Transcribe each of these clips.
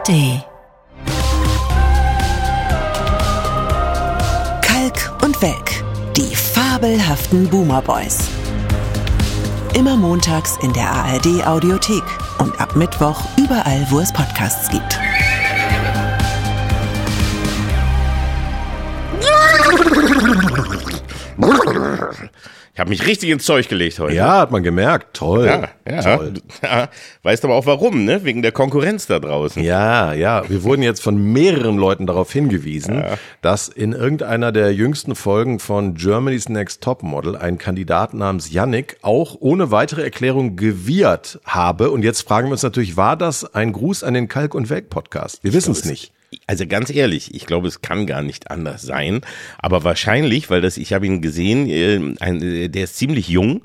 ARD. Kalk und Welk, die fabelhaften Boomer Boys. Immer montags in der ARD Audiothek und ab Mittwoch überall, wo es Podcasts gibt. Habe mich richtig ins Zeug gelegt heute. Ja, hat man gemerkt. Toll. Ja, ja. Toll. ja. Weißt aber auch warum, ne? Wegen der Konkurrenz da draußen. Ja, ja. Wir wurden jetzt von mehreren Leuten darauf hingewiesen, dass in irgendeiner der jüngsten Folgen von Germany's Next Top Model ein Kandidat namens Yannick auch ohne weitere Erklärung gewiehert habe. Und jetzt fragen wir uns natürlich, war das ein Gruß an den Kalk- und Welk-Podcast? Wir wissen es nicht. Also ganz ehrlich, ich glaube, es kann gar nicht anders sein. Aber wahrscheinlich, weil das, ich habe ihn gesehen, äh, ein, äh, der ist ziemlich jung.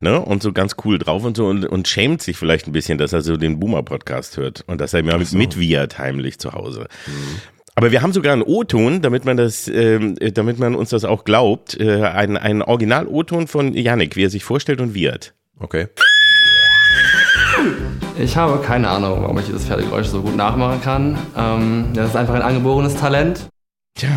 Ne, und so ganz cool drauf und so und, und schämt sich vielleicht ein bisschen, dass er so den Boomer-Podcast hört und dass er mir so. mitwiehert heimlich zu Hause. Mhm. Aber wir haben sogar einen O-Ton, damit man das, äh, damit man uns das auch glaubt, äh, einen, einen Original-O-Ton von Yannick, wie er sich vorstellt und wiehert. Okay. Ich habe keine Ahnung, warum ich dieses Pferdegeräusch so gut nachmachen kann. Ähm, das ist einfach ein angeborenes Talent. Tja,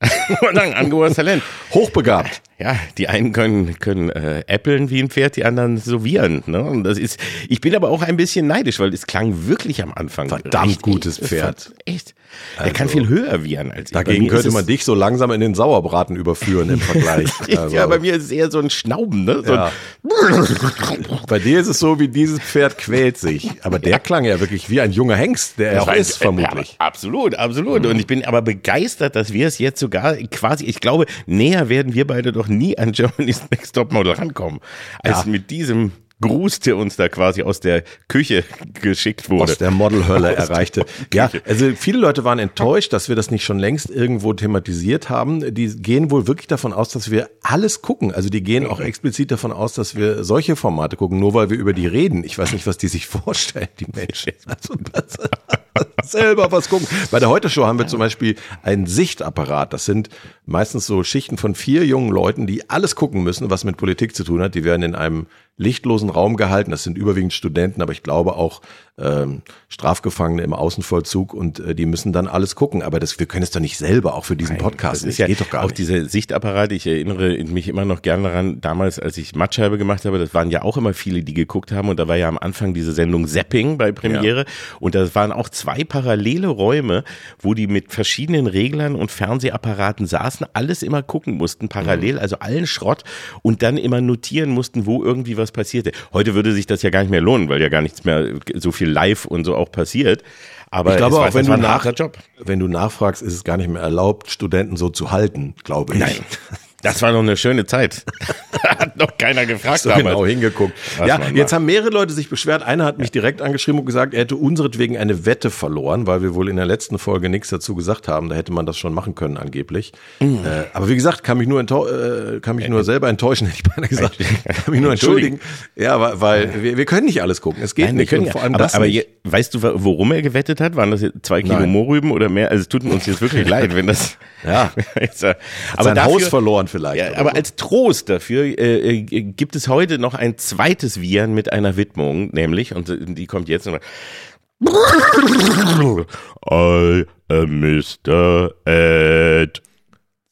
ein angeborenes Talent. Hochbegabt. Ja, die einen können, können äh, äppeln wie ein Pferd, die anderen so wiehern. Ne? Und das ist, ich bin aber auch ein bisschen neidisch, weil es klang wirklich am Anfang. Verdammt richtig, gutes Pferd. Echt. Also, er kann viel höher wiehern als ich. Dagegen könnte man dich so langsam in den Sauerbraten überführen im Vergleich. also. Ja, bei mir ist es eher so ein Schnauben. Ne? So ja. bei dir ist es so, wie dieses Pferd quält sich. Aber der klang ja wirklich wie ein junger Hengst, der er auch ist, vermutlich. Ja, absolut, absolut. Mhm. Und ich bin aber begeistert, dass wir es jetzt sogar quasi, ich glaube, näher werden wir beide doch nie an Germany's Next Top Model rankommen, als ja. mit diesem Gruß, der uns da quasi aus der Küche geschickt wurde. Aus der Modelhölle erreichte. Ja, also viele Leute waren enttäuscht, dass wir das nicht schon längst irgendwo thematisiert haben. Die gehen wohl wirklich davon aus, dass wir alles gucken. Also die gehen auch explizit davon aus, dass wir solche Formate gucken, nur weil wir über die reden. Ich weiß nicht, was die sich vorstellen, die Menschen. Also das, selber was gucken. Bei der Heute-Show haben wir zum Beispiel einen Sichtapparat. Das sind meistens so Schichten von vier jungen Leuten, die alles gucken müssen, was mit Politik zu tun hat. Die werden in einem lichtlosen Raum gehalten. Das sind überwiegend Studenten, aber ich glaube auch ähm, Strafgefangene im Außenvollzug und äh, die müssen dann alles gucken. Aber das, wir können es doch nicht selber auch für diesen Nein, Podcast. Das ist ja geht doch gar auch nicht. diese Sichtapparate. Ich erinnere mich immer noch gerne daran, damals, als ich Matscheibe gemacht habe, das waren ja auch immer viele, die geguckt haben und da war ja am Anfang diese Sendung Zapping bei Premiere ja. und das waren auch zwei parallele Räume, wo die mit verschiedenen Reglern und Fernsehapparaten saßen, alles immer gucken mussten, parallel, mhm. also allen Schrott und dann immer notieren mussten, wo irgendwie was passierte. Heute würde sich das ja gar nicht mehr lohnen, weil ja gar nichts mehr so viel live und so auch passiert. Aber ich glaube auch, wenn du, nach, wenn du nachfragst, ist es gar nicht mehr erlaubt, Studenten so zu halten, glaube ich. Nein. Das war noch eine schöne Zeit. hat noch keiner gefragt so damals. genau hingeguckt. Was ja, jetzt haben mehrere Leute sich beschwert. Einer hat mich direkt angeschrieben und gesagt, er hätte unseretwegen eine Wette verloren, weil wir wohl in der letzten Folge nichts dazu gesagt haben. Da hätte man das schon machen können angeblich. Mhm. Äh, aber wie gesagt, kann mich nur äh, kann mich nur selber enttäuschen, hätte ich beinahe gesagt. kann mich nur entschuldigen. Ja, weil, wir, wir können nicht alles gucken. Es geht Nein, nicht. Wir können, und vor allem aber, das aber nicht. weißt du, worum er gewettet hat? Waren das zwei Kilo Nein. Mohrrüben oder mehr? Also es tut uns jetzt wirklich leid, wenn das. Ja. aber sein dafür, Haus verloren vielleicht. Ja, aber so. als Trost dafür äh, äh, gibt es heute noch ein zweites Viren mit einer Widmung, nämlich, und die kommt jetzt noch. I am Mr. Ed.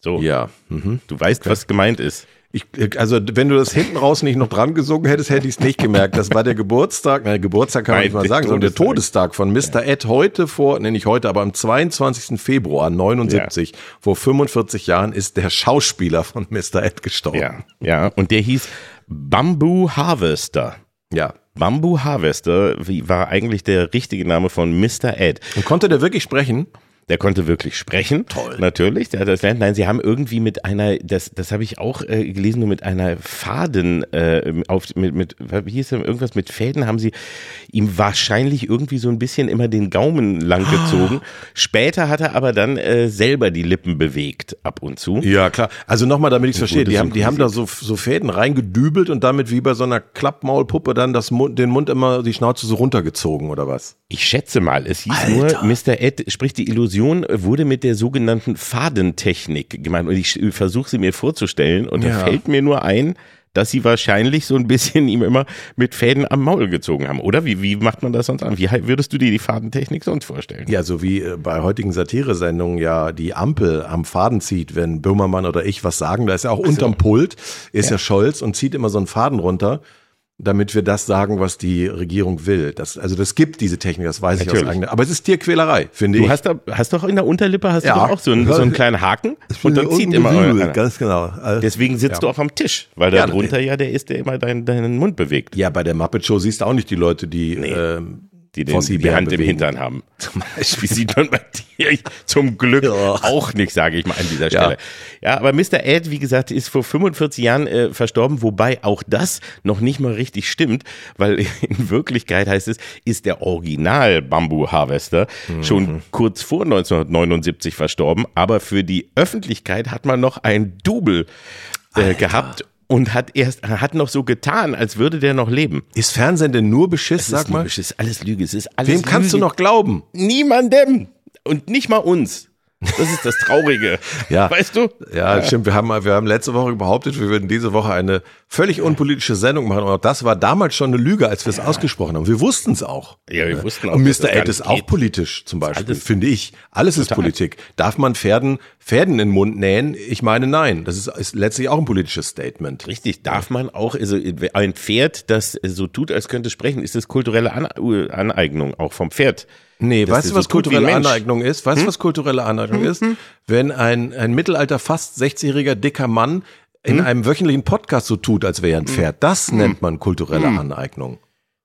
So. Ja. Mhm. Du weißt, was gemeint ist. Ich, also wenn du das hinten raus nicht noch dran gesungen hättest, hätte ich es nicht gemerkt. Das war der Geburtstag, nein, Geburtstag kann man nicht mal sagen, sondern der Todestag von Mr. Ed heute vor, nenne ich heute, aber am 22. Februar 79, ja. vor 45 Jahren, ist der Schauspieler von Mr. Ed gestorben. Ja, ja, und der hieß Bamboo Harvester. Ja. Bamboo Harvester war eigentlich der richtige Name von Mr. Ed. Und konnte der wirklich sprechen? Der konnte wirklich sprechen. Toll. Natürlich, der hat das lernt. Nein, sie haben irgendwie mit einer, das, das habe ich auch äh, gelesen, nur mit einer Faden äh, auf, mit, mit, wie hieß das, irgendwas mit Fäden haben sie ihm wahrscheinlich irgendwie so ein bisschen immer den Gaumen lang ah. gezogen. Später hat er aber dann äh, selber die Lippen bewegt, ab und zu. Ja, klar. Also nochmal, damit ich es verstehe, die haben, die haben da so, so Fäden reingedübelt und damit wie bei so einer Klappmaulpuppe dann das Mund, den Mund immer, die Schnauze so runtergezogen oder was? Ich schätze mal, es hieß Alter. nur, Mr. Ed spricht die Illusion Illusion wurde mit der sogenannten Fadentechnik gemeint. Und ich versuche sie mir vorzustellen und ja. da fällt mir nur ein, dass sie wahrscheinlich so ein bisschen ihm immer mit Fäden am Maul gezogen haben. Oder wie, wie macht man das sonst an? Wie würdest du dir die Fadentechnik sonst vorstellen? Ja, so wie äh, bei heutigen Satire-Sendungen ja die Ampel am Faden zieht, wenn Böhmermann oder ich was sagen, da ist ja auch so. unterm Pult, ist ja. ja Scholz und zieht immer so einen Faden runter damit wir das sagen, was die Regierung will. Das, also das gibt diese Technik, das weiß Natürlich. ich aus eigener. Aber es ist Tierquälerei, finde du ich. Du hast, da, hast doch in der Unterlippe hast ja. du doch auch so einen, so einen kleinen Haken und dann zieht immer Sübel, ganz genau. Deswegen sitzt ja. du auch am Tisch, weil da drunter ja der ist, der immer deinen, deinen Mund bewegt. Ja, bei der Muppet Show siehst du auch nicht die Leute, die nee. ähm, die den, die Hand im Hintern haben. Zum Beispiel sieht man bei dir zum Glück auch nicht, sage ich mal an dieser Stelle. Ja. ja, aber Mr. Ed, wie gesagt, ist vor 45 Jahren äh, verstorben, wobei auch das noch nicht mal richtig stimmt, weil in Wirklichkeit heißt es, ist der Original Bamboo Harvester mhm. schon kurz vor 1979 verstorben, aber für die Öffentlichkeit hat man noch ein Double äh, gehabt und hat erst hat noch so getan, als würde der noch leben. Ist Fernsehen denn nur Beschiss, sag mal? Beschiss, alles Lüge, es ist alles Wem kannst Lüge. du noch glauben? Niemandem und nicht mal uns. Das ist das Traurige. ja. Weißt du? Ja, stimmt. Wir haben, wir haben letzte Woche behauptet, wir würden diese Woche eine völlig unpolitische Sendung machen. Und auch das war damals schon eine Lüge, als wir es ja. ausgesprochen haben. Wir wussten es auch. Ja, wir wussten auch. Und Mr. Ed ist auch politisch, zum Beispiel, alles, finde ich. Alles total. ist Politik. Darf man Pferden, Pferden in den Mund nähen? Ich meine, nein. Das ist, ist letztlich auch ein politisches Statement. Richtig. Darf man auch, also ein Pferd, das so tut, als könnte sprechen, ist das kulturelle Aneignung auch vom Pferd. Nee, weißt du, was kulturelle Aneignung ist? Weißt du, hm? was kulturelle Aneignung hm? ist? Hm? Wenn ein, ein Mittelalter fast 60-jähriger dicker Mann in hm? einem wöchentlichen Podcast so tut, als wäre er ein hm? Pferd, das hm? nennt man kulturelle Aneignung.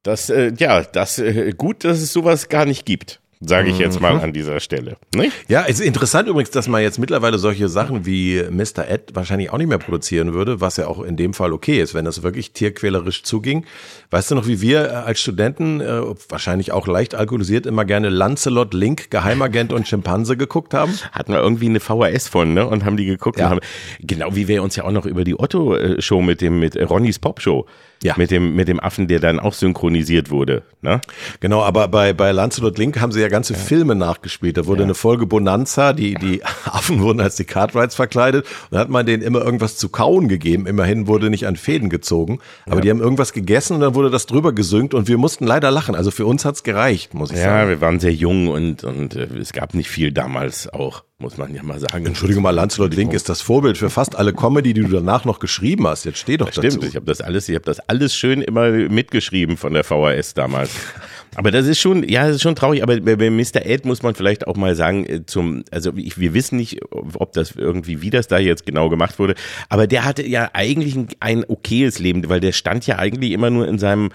Das, äh, ja, das, äh, gut, dass es sowas gar nicht gibt sage ich jetzt mal mhm. an dieser Stelle. Nicht? Ja, es ist interessant übrigens, dass man jetzt mittlerweile solche Sachen wie Mr. Ed wahrscheinlich auch nicht mehr produzieren würde, was ja auch in dem Fall okay ist, wenn das wirklich tierquälerisch zuging. Weißt du noch, wie wir äh, als Studenten, äh, wahrscheinlich auch leicht alkoholisiert, immer gerne Lancelot, Link, Geheimagent und Schimpanse geguckt haben? Hatten wir irgendwie eine VHS von, ne? Und haben die geguckt ja. und haben, genau wie wir uns ja auch noch über die Otto-Show mit dem, mit Ronnys Pop-Show ja. Mit dem, mit dem Affen, der dann auch synchronisiert wurde. Ne? Genau, aber bei, bei Lancelot Link haben sie ja ganze ja. Filme nachgespielt. Da wurde ja. eine Folge Bonanza, die, die Affen wurden als die Cartwrights verkleidet und da hat man denen immer irgendwas zu kauen gegeben. Immerhin wurde nicht an Fäden gezogen. Aber die haben irgendwas gegessen und dann wurde das drüber gesynkt und wir mussten leider lachen. Also für uns hat's gereicht, muss ich sagen. Ja, wir waren sehr jung und, und äh, es gab nicht viel damals auch muss man ja mal sagen. Entschuldige mal, Lancelot Link ist das Vorbild für fast alle Comedy, die du danach noch geschrieben hast. Jetzt steh doch das dazu. Stimmt, ich habe das alles, ich habe das alles schön immer mitgeschrieben von der VHS damals. Aber das ist schon, ja, das ist schon traurig. Aber bei Mr. Ed muss man vielleicht auch mal sagen, äh, zum, also ich, wir wissen nicht, ob das irgendwie, wie das da jetzt genau gemacht wurde. Aber der hatte ja eigentlich ein, ein okayes Leben, weil der stand ja eigentlich immer nur in seinem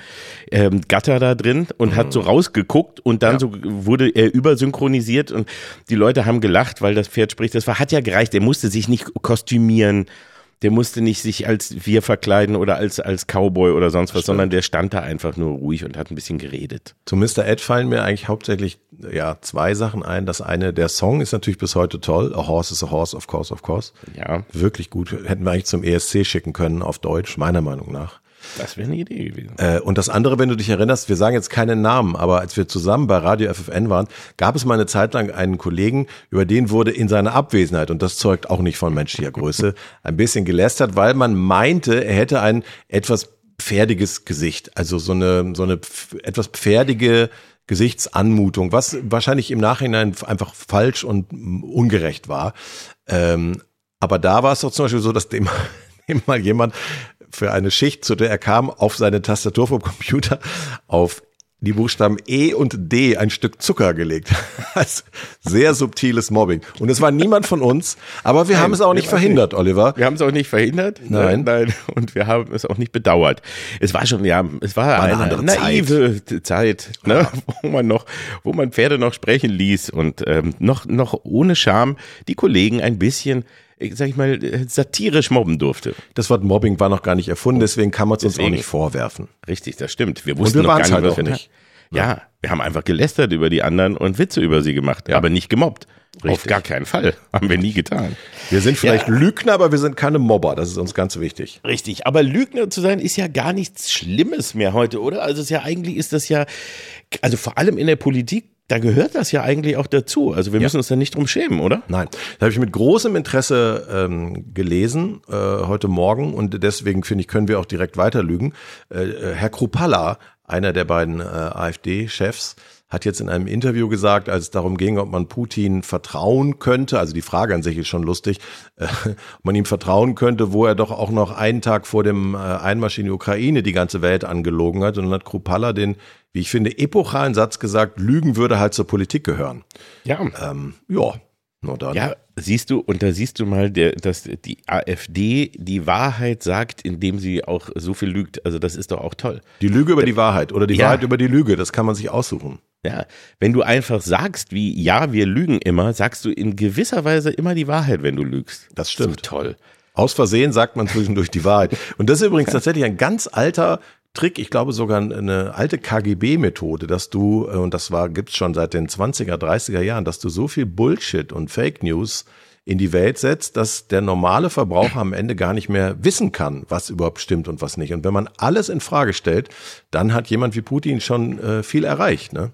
ähm, Gatter da drin und mhm. hat so rausgeguckt und dann ja. so wurde er übersynchronisiert und die Leute haben gelacht, weil das Pferd spricht. Das war, hat ja gereicht. Er musste sich nicht kostümieren der musste nicht sich als wir verkleiden oder als, als Cowboy oder sonst was, sondern der stand da einfach nur ruhig und hat ein bisschen geredet. Zu Mr. Ed fallen mir eigentlich hauptsächlich ja zwei Sachen ein. Das eine, der Song ist natürlich bis heute toll. A Horse is a Horse, of course, of course. Ja. Wirklich gut. Hätten wir eigentlich zum ESC schicken können auf Deutsch, meiner Meinung nach. Das wäre eine Idee gewesen. Äh, und das andere, wenn du dich erinnerst, wir sagen jetzt keinen Namen, aber als wir zusammen bei Radio FFN waren, gab es mal eine Zeit lang einen Kollegen, über den wurde in seiner Abwesenheit, und das zeugt auch nicht von menschlicher Größe, ein bisschen gelästert, weil man meinte, er hätte ein etwas pferdiges Gesicht, also so eine, so eine etwas pferdige Gesichtsanmutung, was wahrscheinlich im Nachhinein einfach falsch und ungerecht war. Ähm, aber da war es doch zum Beispiel so, dass dem, dem mal jemand für eine Schicht, zu der er kam, auf seine Tastatur vom Computer auf die Buchstaben E und D ein Stück Zucker gelegt. Sehr subtiles Mobbing. Und es war niemand von uns, aber wir nein, haben es auch nicht verhindert, nicht. Oliver. Wir haben es auch nicht verhindert. Nein. Nein. Und wir haben es auch nicht bedauert. Es war schon, ja, es war, war eine, eine naive Zeit, Zeit ne, ja. wo man noch, wo man Pferde noch sprechen ließ und ähm, noch, noch ohne Scham die Kollegen ein bisschen sag ich mal, satirisch mobben durfte. Das Wort Mobbing war noch gar nicht erfunden, deswegen kann man es uns auch nicht vorwerfen. Richtig, das stimmt. Wir wussten und wir noch gar nicht, halt was wir nicht. Ja, wir haben einfach gelästert über die anderen und Witze über sie gemacht, ja. aber nicht gemobbt. Richtig. Auf gar keinen Fall. Haben wir nie getan. Wir sind vielleicht ja. Lügner, aber wir sind keine Mobber. Das ist uns ganz wichtig. Richtig. Aber Lügner zu sein ist ja gar nichts Schlimmes mehr heute, oder? Also es ist ja eigentlich ist das ja, also vor allem in der Politik da gehört das ja eigentlich auch dazu. Also wir müssen uns da nicht drum schämen, oder? Nein, das habe ich mit großem Interesse ähm, gelesen äh, heute Morgen und deswegen finde ich, können wir auch direkt weiterlügen. Äh, äh Herr Krupalla, einer der beiden äh, AfD-Chefs, hat jetzt in einem Interview gesagt, als es darum ging, ob man Putin vertrauen könnte, also die Frage an sich ist schon lustig, äh, ob man ihm vertrauen könnte, wo er doch auch noch einen Tag vor dem äh, Einmarsch in die Ukraine die ganze Welt angelogen hat. Und dann hat Krupalla den wie ich finde, epochalen Satz gesagt, Lügen würde halt zur Politik gehören. Ja. Ähm, ja, nur dann. Ja, siehst du, und da siehst du mal, der, dass die AfD die Wahrheit sagt, indem sie auch so viel lügt. Also das ist doch auch toll. Die Lüge über die Wahrheit oder die ja. Wahrheit über die Lüge, das kann man sich aussuchen. Ja, wenn du einfach sagst, wie ja, wir lügen immer, sagst du in gewisser Weise immer die Wahrheit, wenn du lügst. Das stimmt. So toll. Aus Versehen sagt man zwischendurch die Wahrheit. Und das ist übrigens tatsächlich ein ganz alter Trick, ich glaube sogar eine alte KGB-Methode, dass du, äh, und das war, gibt's schon seit den 20er, 30er Jahren, dass du so viel Bullshit und Fake News in die Welt setzt, dass der normale Verbraucher am Ende gar nicht mehr wissen kann, was überhaupt stimmt und was nicht. Und wenn man alles in Frage stellt, dann hat jemand wie Putin schon äh, viel erreicht, ne?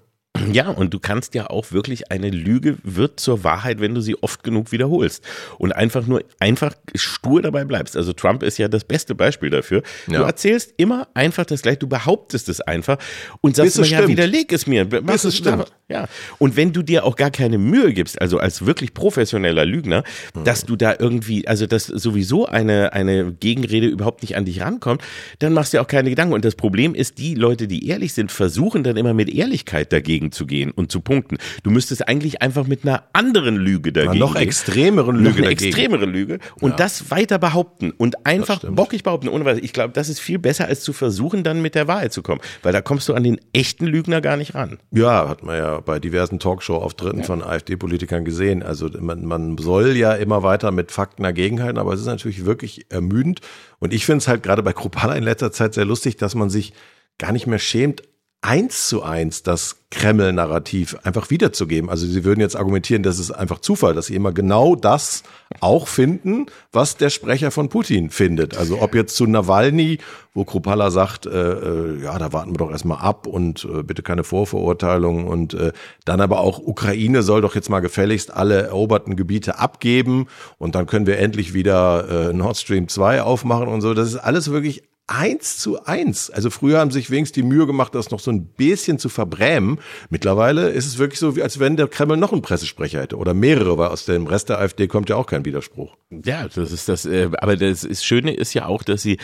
Ja, und du kannst ja auch wirklich eine Lüge wird zur Wahrheit, wenn du sie oft genug wiederholst und einfach nur einfach stur dabei bleibst. Also Trump ist ja das beste Beispiel dafür. Ja. Du erzählst immer einfach das gleiche, du behauptest es einfach und sagst mir, ja, widerleg es mir. Bis es stimmt. Ja. Und wenn du dir auch gar keine Mühe gibst, also als wirklich professioneller Lügner, mhm. dass du da irgendwie, also dass sowieso eine, eine Gegenrede überhaupt nicht an dich rankommt, dann machst du dir auch keine Gedanken. Und das Problem ist, die Leute, die ehrlich sind, versuchen dann immer mit Ehrlichkeit dagegen zu gehen und zu punkten. Du müsstest eigentlich einfach mit einer anderen Lüge dagegen ja, noch extremeren Lüge noch eine dagegen. extremere Lüge und ja. das weiter behaupten und einfach bockig behaupten. Ohne was. Ich glaube, das ist viel besser, als zu versuchen, dann mit der Wahrheit zu kommen. Weil da kommst du an den echten Lügner gar nicht ran. Ja, hat man ja bei diversen Talkshow-Auftritten ja. von AfD-Politikern gesehen. Also man, man soll ja immer weiter mit Fakten dagegenhalten, aber es ist natürlich wirklich ermüdend. Und ich finde es halt gerade bei Krupala in letzter Zeit sehr lustig, dass man sich gar nicht mehr schämt, eins zu eins das Kreml-Narrativ einfach wiederzugeben. Also sie würden jetzt argumentieren, das ist einfach Zufall, dass sie immer genau das auch finden, was der Sprecher von Putin findet. Also ob jetzt zu Nawalny, wo Krupalla sagt, äh, äh, ja, da warten wir doch erstmal ab und äh, bitte keine Vorverurteilung und äh, dann aber auch Ukraine soll doch jetzt mal gefälligst alle eroberten Gebiete abgeben und dann können wir endlich wieder äh, Nord Stream 2 aufmachen und so. Das ist alles wirklich eins zu eins. Also früher haben sich wenigstens die Mühe gemacht, das noch so ein bisschen zu verbrämen. Mittlerweile ist es wirklich so, als wenn der Kreml noch einen Pressesprecher hätte oder mehrere, weil aus dem Rest der AfD kommt ja auch kein Widerspruch. Ja, das ist das. Äh, aber das ist, Schöne ist ja auch, dass sie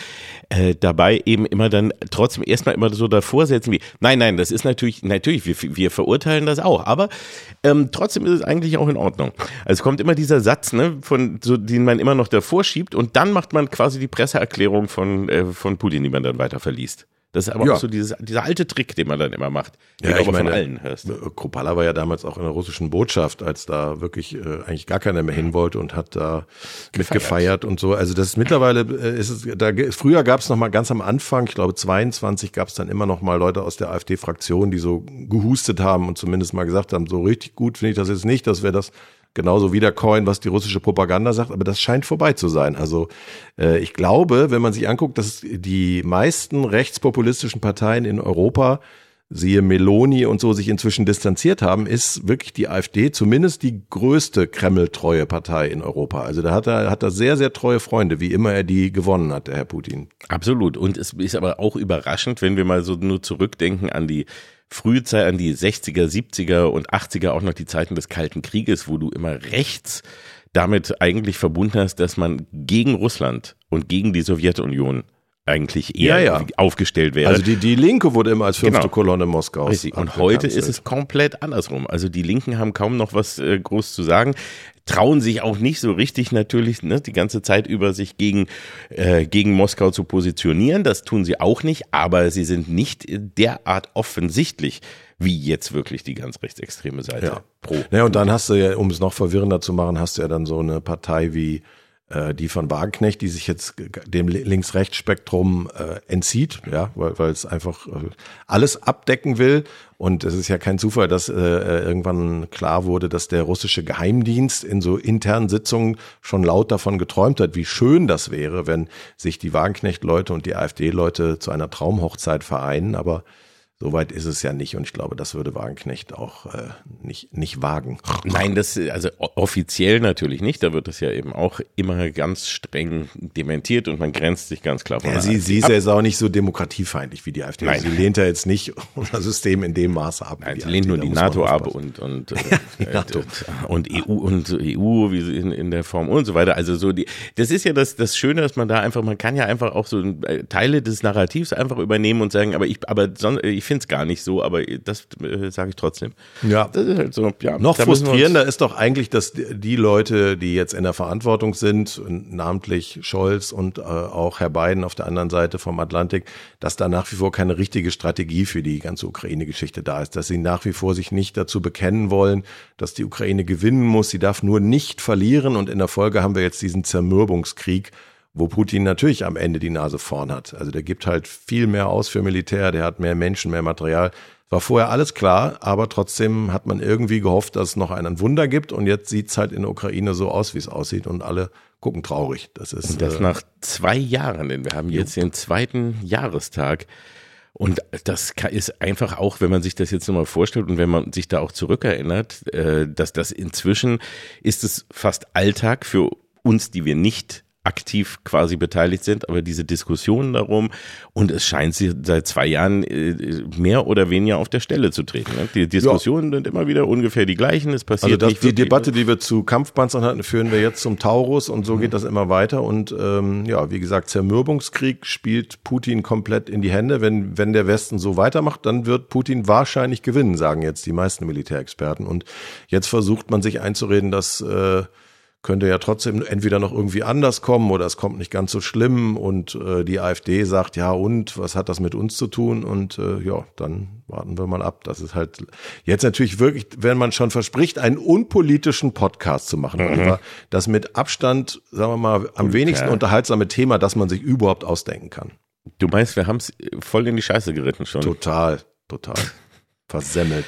äh, dabei eben immer dann trotzdem erstmal immer so davor setzen wie, nein, nein, das ist natürlich, natürlich, wir, wir verurteilen das auch, aber ähm, trotzdem ist es eigentlich auch in Ordnung. Also es kommt immer dieser Satz, ne, von so, den man immer noch davor schiebt und dann macht man quasi die Presseerklärung von äh, von von Putin, die man dann weiter verliest. Das ist aber ja. auch so dieses, dieser alte Trick, den man dann immer macht, den ja, ich meine, von allen hörst. Kropala war ja damals auch in der russischen Botschaft, als da wirklich äh, eigentlich gar keiner mehr hin wollte und hat da gefeiert. gefeiert und so. Also das ist mittlerweile äh, ist es, da früher gab es noch mal ganz am Anfang, ich glaube 22 gab es dann immer noch mal Leute aus der AfD-Fraktion, die so gehustet haben und zumindest mal gesagt haben, so richtig gut finde ich das jetzt nicht, dass wir das genauso wiedercoin, was die russische Propaganda sagt, aber das scheint vorbei zu sein. Also äh, ich glaube, wenn man sich anguckt, dass die meisten rechtspopulistischen Parteien in Europa siehe Meloni und so sich inzwischen distanziert haben, ist wirklich die AfD zumindest die größte Kreml-treue Partei in Europa. Also da hat er, hat er sehr, sehr treue Freunde, wie immer er die gewonnen hat, der Herr Putin. Absolut. Und es ist aber auch überraschend, wenn wir mal so nur zurückdenken an die Frühzeit an die 60er, 70er und 80er auch noch die Zeiten des Kalten Krieges, wo du immer rechts damit eigentlich verbunden hast, dass man gegen Russland und gegen die Sowjetunion eigentlich eher ja, ja. aufgestellt wäre. Also die, die Linke wurde immer als fünfte genau. Kolonne Moskaus. Richtig. Und heute ist es komplett andersrum. Also die Linken haben kaum noch was äh, groß zu sagen trauen sich auch nicht so richtig natürlich ne, die ganze Zeit über sich gegen, äh, gegen Moskau zu positionieren. Das tun sie auch nicht, aber sie sind nicht derart offensichtlich wie jetzt wirklich die ganz rechtsextreme Seite ja. pro. Ja, und dann hast du ja, um es noch verwirrender zu machen, hast du ja dann so eine Partei wie äh, die von Wagenknecht, die sich jetzt dem Links-Rechts-Spektrum äh, entzieht, ja, weil, weil es einfach äh, alles abdecken will. Und es ist ja kein Zufall, dass äh, irgendwann klar wurde, dass der russische Geheimdienst in so internen Sitzungen schon laut davon geträumt hat, wie schön das wäre, wenn sich die Wagenknecht-Leute und die AfD-Leute zu einer Traumhochzeit vereinen. Aber Soweit ist es ja nicht und ich glaube, das würde Wagenknecht auch äh, nicht, nicht wagen. Nein, das also offiziell natürlich nicht. Da wird das ja eben auch immer ganz streng dementiert und man grenzt sich ganz klar von ja, sie, sie ist ja jetzt auch nicht so demokratiefeindlich wie die AfD. Nein. Sie lehnt ja jetzt nicht unser System in dem Maße ab. Nein, sie lehnt nur die NATO ab und und äh, NATO. und EU und EU wie sie in, in der Form und so weiter. Also so die das ist ja das das Schöne, dass man da einfach man kann ja einfach auch so äh, Teile des Narrativs einfach übernehmen und sagen, aber ich aber sonst ich ich finde es gar nicht so, aber das äh, sage ich trotzdem. Ja. Das ist halt so, ja. Noch frustrierender ist doch eigentlich, dass die Leute, die jetzt in der Verantwortung sind, namentlich Scholz und äh, auch Herr Biden auf der anderen Seite vom Atlantik, dass da nach wie vor keine richtige Strategie für die ganze Ukraine-Geschichte da ist, dass sie nach wie vor sich nicht dazu bekennen wollen, dass die Ukraine gewinnen muss. Sie darf nur nicht verlieren und in der Folge haben wir jetzt diesen Zermürbungskrieg wo Putin natürlich am Ende die Nase vorn hat. Also der gibt halt viel mehr aus für Militär, der hat mehr Menschen, mehr Material. War vorher alles klar, aber trotzdem hat man irgendwie gehofft, dass es noch einen Wunder gibt und jetzt sieht's halt in der Ukraine so aus, wie es aussieht und alle gucken traurig. Das ist und das äh, nach zwei Jahren, denn wir haben jetzt den zweiten Jahrestag. Und das ist einfach auch, wenn man sich das jetzt nochmal vorstellt und wenn man sich da auch zurückerinnert, äh, dass das inzwischen ist es fast Alltag für uns, die wir nicht aktiv quasi beteiligt sind, aber diese Diskussionen darum und es scheint sie seit zwei Jahren äh, mehr oder weniger auf der Stelle zu treten. Ne? Die Diskussionen ja. sind immer wieder ungefähr die gleichen. Es passiert also das, nicht die Debatte, die wir zu Kampfpanzern hatten, führen wir jetzt zum Taurus und so mhm. geht das immer weiter. Und ähm, ja, wie gesagt, Zermürbungskrieg spielt Putin komplett in die Hände. Wenn wenn der Westen so weitermacht, dann wird Putin wahrscheinlich gewinnen, sagen jetzt die meisten Militärexperten. Und jetzt versucht man sich einzureden, dass äh, könnte ja trotzdem entweder noch irgendwie anders kommen oder es kommt nicht ganz so schlimm und äh, die AfD sagt, ja und, was hat das mit uns zu tun? Und äh, ja, dann warten wir mal ab. Das ist halt jetzt natürlich wirklich, wenn man schon verspricht, einen unpolitischen Podcast zu machen, mhm. das mit Abstand, sagen wir mal, am und, wenigsten unterhaltsame Thema, das man sich überhaupt ausdenken kann. Du meinst, wir haben es voll in die Scheiße geritten schon. Total, total. Versemmelt.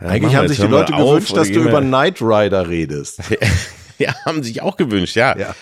Eigentlich haben sich die Leute gewünscht, dass du über Knight Rider redest. ja, haben sich auch gewünscht, ja. ja.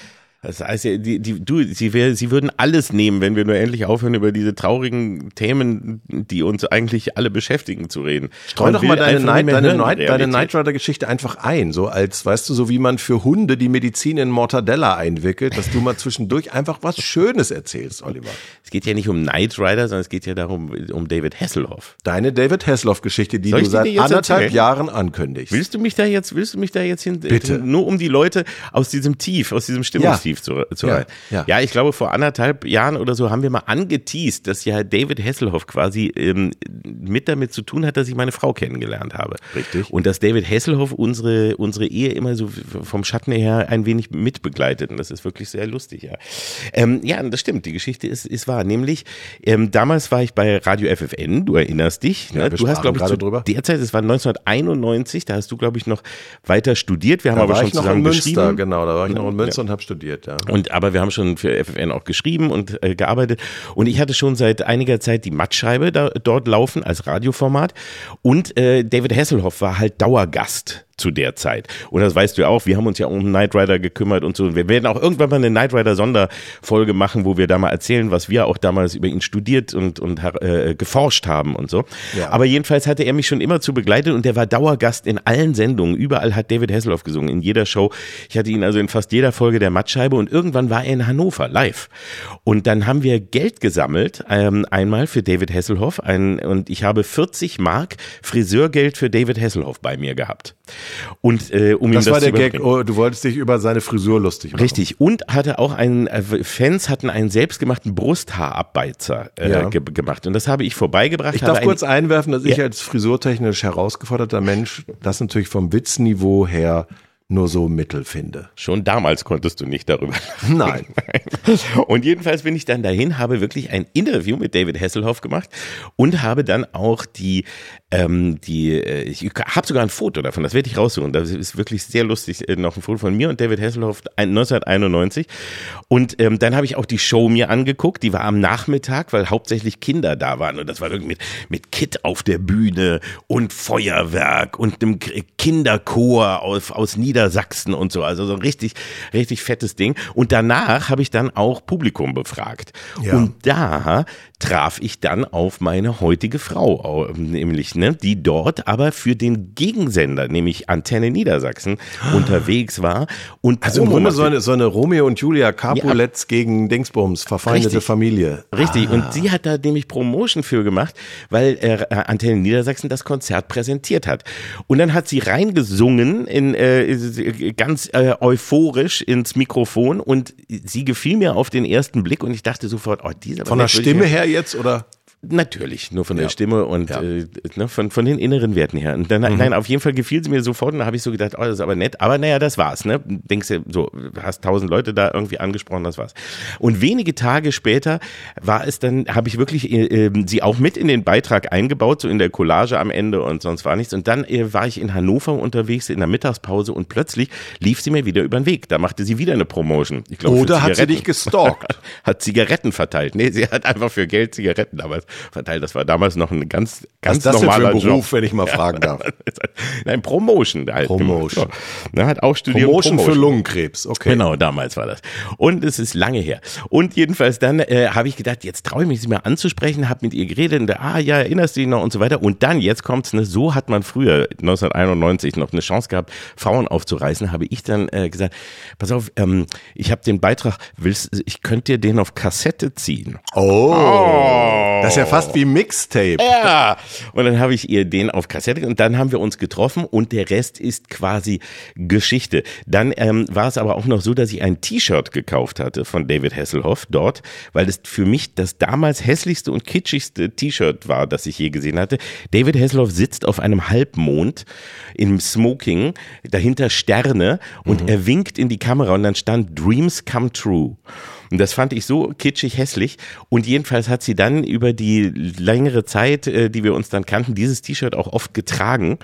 Das heißt ja, die, die, du, sie, wär, sie würden alles nehmen, wenn wir nur endlich aufhören, über diese traurigen Themen, die uns eigentlich alle beschäftigen, zu reden. Streu doch mal deine, Night, deine, Night, deine Night Rider Geschichte einfach ein, so als, weißt du, so wie man für Hunde die Medizin in Mortadella einwickelt, dass du mal zwischendurch einfach was Schönes erzählst, Oliver. Es geht ja nicht um Knight Rider, sondern es geht ja darum, um David Hasselhoff. Deine David Hasselhoff Geschichte, die du seit anderthalb erzählen? Jahren ankündigst. Willst du mich da jetzt, willst du mich da jetzt hin, Bitte. nur um die Leute aus diesem Tief, aus diesem Stimmungstief ja. Zu, zu ja, ja. ja, ich glaube, vor anderthalb Jahren oder so haben wir mal angeteased, dass ja David Hasselhoff quasi ähm, mit damit zu tun hat, dass ich meine Frau kennengelernt habe. Richtig. Und dass David Hasselhoff unsere, unsere Ehe immer so vom Schatten her ein wenig mitbegleitet. Und das ist wirklich sehr lustig, ja. Ähm, ja, das stimmt. Die Geschichte ist, ist wahr. Nämlich, ähm, damals war ich bei Radio FFN, du erinnerst dich. Ne? du hast, glaube ich, zu drüber. derzeit, es war 1991, da hast du, glaube ich, noch weiter studiert. Wir haben da aber schon zusammen Münster, geschrieben. Genau, da war ich noch in Münster ja. und habe studiert, ja. Und aber wir haben schon für FFN auch geschrieben und äh, gearbeitet. Und ich hatte schon seit einiger Zeit die Mattscheibe da, dort laufen als Radioformat. Und äh, David Hasselhoff war halt Dauergast zu der Zeit. Und das weißt du ja auch, wir haben uns ja um Knight Rider gekümmert und so. Wir werden auch irgendwann mal eine Knight Rider Sonderfolge machen, wo wir da mal erzählen, was wir auch damals über ihn studiert und, und äh, geforscht haben und so. Ja. Aber jedenfalls hatte er mich schon immer zu begleitet und der war Dauergast in allen Sendungen. Überall hat David Hasselhoff gesungen, in jeder Show. Ich hatte ihn also in fast jeder Folge der Mattscheibe und irgendwann war er in Hannover live. Und dann haben wir Geld gesammelt, ähm, einmal für David Hasselhoff ein, und ich habe 40 Mark Friseurgeld für David Hasselhoff bei mir gehabt. Und äh, um das ihm das war der Gag. Oh, du wolltest dich über seine Frisur lustig machen. Richtig. Und hatte auch einen äh, Fans hatten einen selbstgemachten Brusthaarabbeizer äh, ja. ge gemacht. Und das habe ich vorbeigebracht. Ich darf kurz einwerfen, dass ja. ich als frisurtechnisch herausgeforderter Mensch das natürlich vom Witzniveau her nur so Mittel finde. Schon damals konntest du nicht darüber. Nein. Und jedenfalls bin ich dann dahin, habe wirklich ein Interview mit David Hasselhoff gemacht und habe dann auch die, ähm, die, äh, ich habe sogar ein Foto davon, das werde ich raussuchen. Das ist wirklich sehr lustig, äh, noch ein Foto von mir und David Hasselhoff 1991. Und ähm, dann habe ich auch die Show mir angeguckt, die war am Nachmittag, weil hauptsächlich Kinder da waren und das war irgendwie mit, mit Kit auf der Bühne und Feuerwerk und einem Kinderchor aus, aus Niedersachsen und so. Also so ein richtig, richtig fettes Ding. Und danach habe ich dann auch Publikum befragt. Ja. Und da traf ich dann auf meine heutige Frau, nämlich, ne, die dort aber für den Gegensender, nämlich Antenne Niedersachsen, unterwegs war. Und also im Grunde so eine, so eine Romeo und Julia Capuletz ja. gegen Dingsbums, verfeindete Richtig. Familie. Richtig, ah. und sie hat da nämlich Promotion für gemacht, weil äh, Antenne Niedersachsen das Konzert präsentiert hat. Und dann hat sie reingesungen, in, äh, ganz äh, euphorisch ins Mikrofon und sie gefiel mir auf den ersten Blick und ich dachte sofort, oh, dieser Von der Stimme her jetzt oder? Natürlich, nur von der Stimme und ja. äh, ne, von, von den inneren Werten her. Und dann, mhm. nein, auf jeden Fall gefiel sie mir sofort und da habe ich so gedacht, oh, das ist aber nett. Aber naja, das war's. Ne? Denkst du, so, hast tausend Leute da irgendwie angesprochen, das war's. Und wenige Tage später war es dann, habe ich wirklich äh, ähm, sie auch mit in den Beitrag eingebaut, so in der Collage am Ende und sonst war nichts. Und dann äh, war ich in Hannover unterwegs in der Mittagspause und plötzlich lief sie mir wieder über den Weg. Da machte sie wieder eine Promotion. Ich glaub, Oder hat sie dich gestalkt? hat Zigaretten verteilt. Nee, sie hat einfach für Geld Zigaretten damals verteilt. Das war damals noch ein ganz, ganz Was das normaler denn für ein Beruf, Job. wenn ich mal fragen darf? Nein, Promotion. Halt Promotion. Ne, hat auch studiert. Promotion, Promotion, für Lungenkrebs, okay. Genau, damals war das. Und es ist lange her. Und jedenfalls dann äh, habe ich gedacht, jetzt traue ich mich, sie mal anzusprechen, habe mit ihr geredet und ah ja, erinnerst du dich noch und so weiter. Und dann, jetzt kommt's, ne, so hat man früher 1991 noch eine Chance gehabt, Frauen aufzureißen, habe ich dann äh, gesagt, pass auf, ähm, ich habe den Beitrag, willst, ich könnte dir den auf Kassette ziehen. Oh, oh. das ist ja fast wie Mixtape. Ja. Und dann habe ich ihr den auf Kassette und dann haben wir uns getroffen und der Rest ist quasi Geschichte. Dann ähm, war es aber auch noch so, dass ich ein T-Shirt gekauft hatte von David Hasselhoff dort, weil es für mich das damals hässlichste und kitschigste T-Shirt war, das ich je gesehen hatte. David Hasselhoff sitzt auf einem Halbmond im Smoking, dahinter Sterne und mhm. er winkt in die Kamera und dann stand Dreams Come True. Und das fand ich so kitschig hässlich. Und jedenfalls hat sie dann über die längere Zeit, äh, die wir uns dann kannten, dieses T-Shirt auch oft getragen.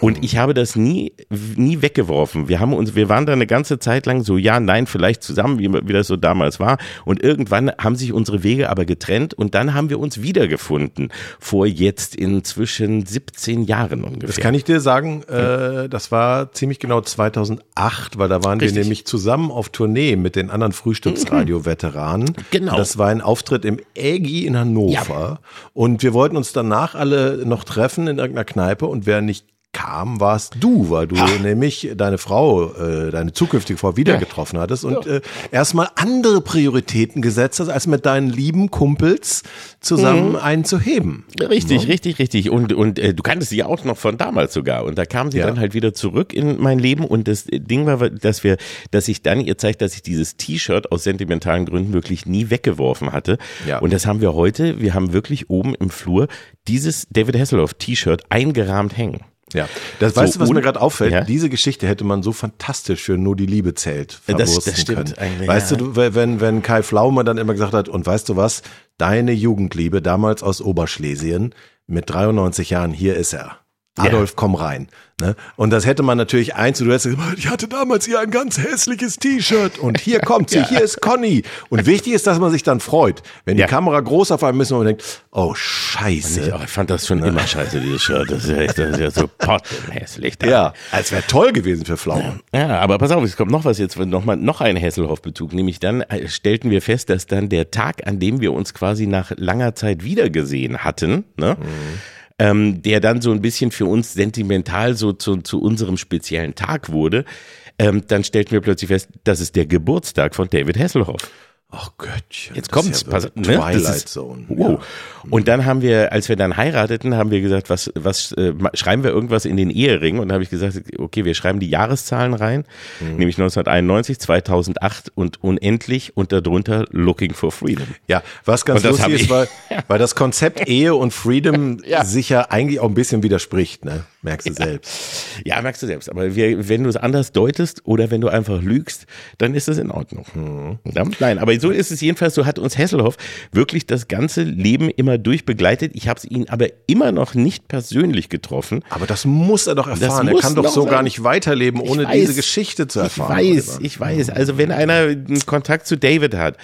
Und ich habe das nie, nie weggeworfen. Wir haben uns, wir waren da eine ganze Zeit lang so, ja, nein, vielleicht zusammen, wie, wie das so damals war. Und irgendwann haben sich unsere Wege aber getrennt und dann haben wir uns wiedergefunden. Vor jetzt inzwischen 17 Jahren ungefähr. Das kann ich dir sagen, äh, das war ziemlich genau 2008, weil da waren Richtig. wir nämlich zusammen auf Tournee mit den anderen Frühstücksradio-Veteranen. Genau. Das war ein Auftritt im Ägi in Hannover. Ja. Und wir wollten uns danach alle noch treffen in irgendeiner Kneipe und wer nicht kam, warst du, weil du ha. nämlich deine Frau, äh, deine zukünftige Frau wieder ja. getroffen hattest und ja. äh, erstmal andere Prioritäten gesetzt hast, als mit deinen lieben Kumpels zusammen mhm. einen zu heben. Richtig, ja. richtig, richtig. Und, und äh, du kanntest sie auch noch von damals sogar. Und da kam sie dann halt wieder zurück in mein Leben. Und das Ding war, dass wir, dass ich dann ihr zeigt, dass ich dieses T-Shirt aus sentimentalen Gründen wirklich nie weggeworfen hatte. Ja. Und das haben wir heute. Wir haben wirklich oben im Flur dieses David Hasselhoff T-Shirt eingerahmt hängen. Ja, das so, weißt du, was mir gerade auffällt? Ja? Diese Geschichte hätte man so fantastisch für nur die Liebe zählt das, das stimmt können. Eigentlich, weißt ja. du, wenn wenn Kai Flaume dann immer gesagt hat und weißt du was, deine Jugendliebe damals aus Oberschlesien mit 93 Jahren, hier ist er. Adolf, komm rein. Ne? Und das hätte man natürlich eins, du hättest gesagt, ich hatte damals hier ein ganz hässliches T-Shirt und hier kommt sie, ja. hier ist Conny. Und wichtig ist, dass man sich dann freut. Wenn ja. die Kamera groß auf einem ist und man denkt, oh scheiße. Ich, ich fand das schon ne? immer scheiße, dieses Shirt. Das ist ja, echt, das ist ja so hässlich. Da. Ja, es wäre toll gewesen für Pflaumen. Ja, aber pass auf, es kommt noch was jetzt, noch mal, noch ein Hesselhoff-Bezug. Nämlich dann äh, stellten wir fest, dass dann der Tag, an dem wir uns quasi nach langer Zeit wiedergesehen hatten, ne? Mhm ähm, der dann so ein bisschen für uns sentimental so zu, zu unserem speziellen Tag wurde, ähm, dann stellten wir plötzlich fest, das ist der Geburtstag von David Hasselhoff. Ach Göttchen. Jetzt kommt's. Ja pass, ne? Twilight Zone. Wow. Ja. Und dann haben wir, als wir dann heirateten, haben wir gesagt, was, was äh, schreiben wir irgendwas in den Ehering? Und dann habe ich gesagt, okay, wir schreiben die Jahreszahlen rein, mhm. nämlich 1991, 2008 und unendlich und darunter Looking for Freedom. Ja, was ganz lustig ist, weil, weil das Konzept Ehe und Freedom ja. sich ja eigentlich auch ein bisschen widerspricht, ne? Merkst du ja. selbst. Ja, merkst du selbst. Aber wir, wenn du es anders deutest oder wenn du einfach lügst, dann ist das in Ordnung. Mhm. Nein, aber so ist es jedenfalls, so hat uns Hesselhoff wirklich das ganze Leben immer durchbegleitet. Ich habe ihn aber immer noch nicht persönlich getroffen. Aber das muss er doch erfahren. Er kann doch so sein. gar nicht weiterleben, ohne weiß, diese Geschichte zu erfahren. Ich weiß, ich weiß. Also wenn einer einen Kontakt zu David hat,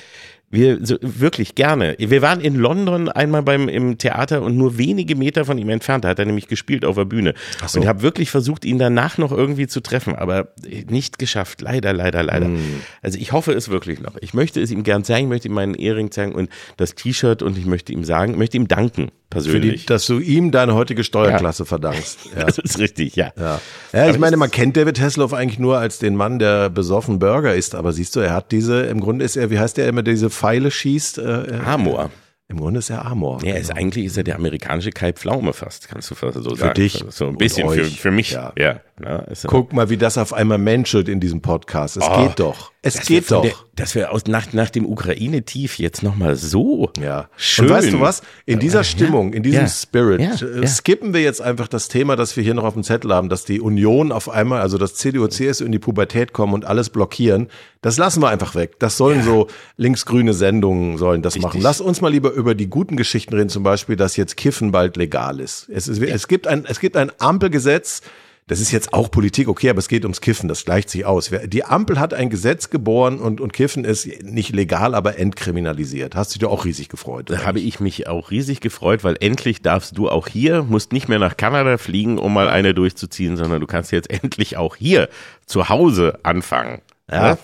Wir so, wirklich gerne. Wir waren in London einmal beim im Theater und nur wenige Meter von ihm entfernt. Da hat er nämlich gespielt auf der Bühne. Ach so. Und ich habe wirklich versucht, ihn danach noch irgendwie zu treffen, aber nicht geschafft. Leider, leider, leider. Mm. Also ich hoffe es wirklich noch. Ich möchte es ihm gern zeigen, ich möchte ihm meinen Ehering zeigen und das T-Shirt und ich möchte ihm sagen, möchte ihm danken persönlich. Die, dass du ihm deine heutige Steuerklasse ja. verdankst. Ja. Das ist richtig, ja. Ja, ja ich meine, man kennt David Hasselhoff eigentlich nur als den Mann, der besoffen Burger isst, aber siehst du, er hat diese, im Grunde ist er, wie heißt der immer, diese Pfeile schießt? Äh, Amor. Im Grunde ist er Amor. Ja, ist, genau. eigentlich ist er der amerikanische Kai Pflaume fast, kannst du fast so für sagen. Für dich. So ein bisschen, für, für mich. Ja. ja. ja Guck mal, wie das auf einmal menschelt in diesem Podcast. Es oh, geht doch. Es geht doch. Der, dass wir aus, nach, nach dem Ukraine-Tief jetzt nochmal so ja. schön. Und weißt du was? In dieser Stimmung, in diesem ja. Spirit, äh, skippen wir jetzt einfach das Thema, das wir hier noch auf dem Zettel haben, dass die Union auf einmal, also das CDU, CSU in die Pubertät kommen und alles blockieren. Das lassen wir einfach weg. Das sollen so linksgrüne Sendungen sollen das Richtig. machen. Lass uns mal lieber über die guten Geschichten reden, zum Beispiel, dass jetzt Kiffen bald legal ist. Es, ist, es gibt ein, es gibt ein Ampelgesetz, das ist jetzt auch Politik, okay, aber es geht ums Kiffen, das gleicht sich aus. Die Ampel hat ein Gesetz geboren und, und Kiffen ist nicht legal, aber entkriminalisiert. Hast du dich auch riesig gefreut? Da habe ich mich auch riesig gefreut, weil endlich darfst du auch hier, musst nicht mehr nach Kanada fliegen, um mal eine durchzuziehen, sondern du kannst jetzt endlich auch hier zu Hause anfangen. Ja.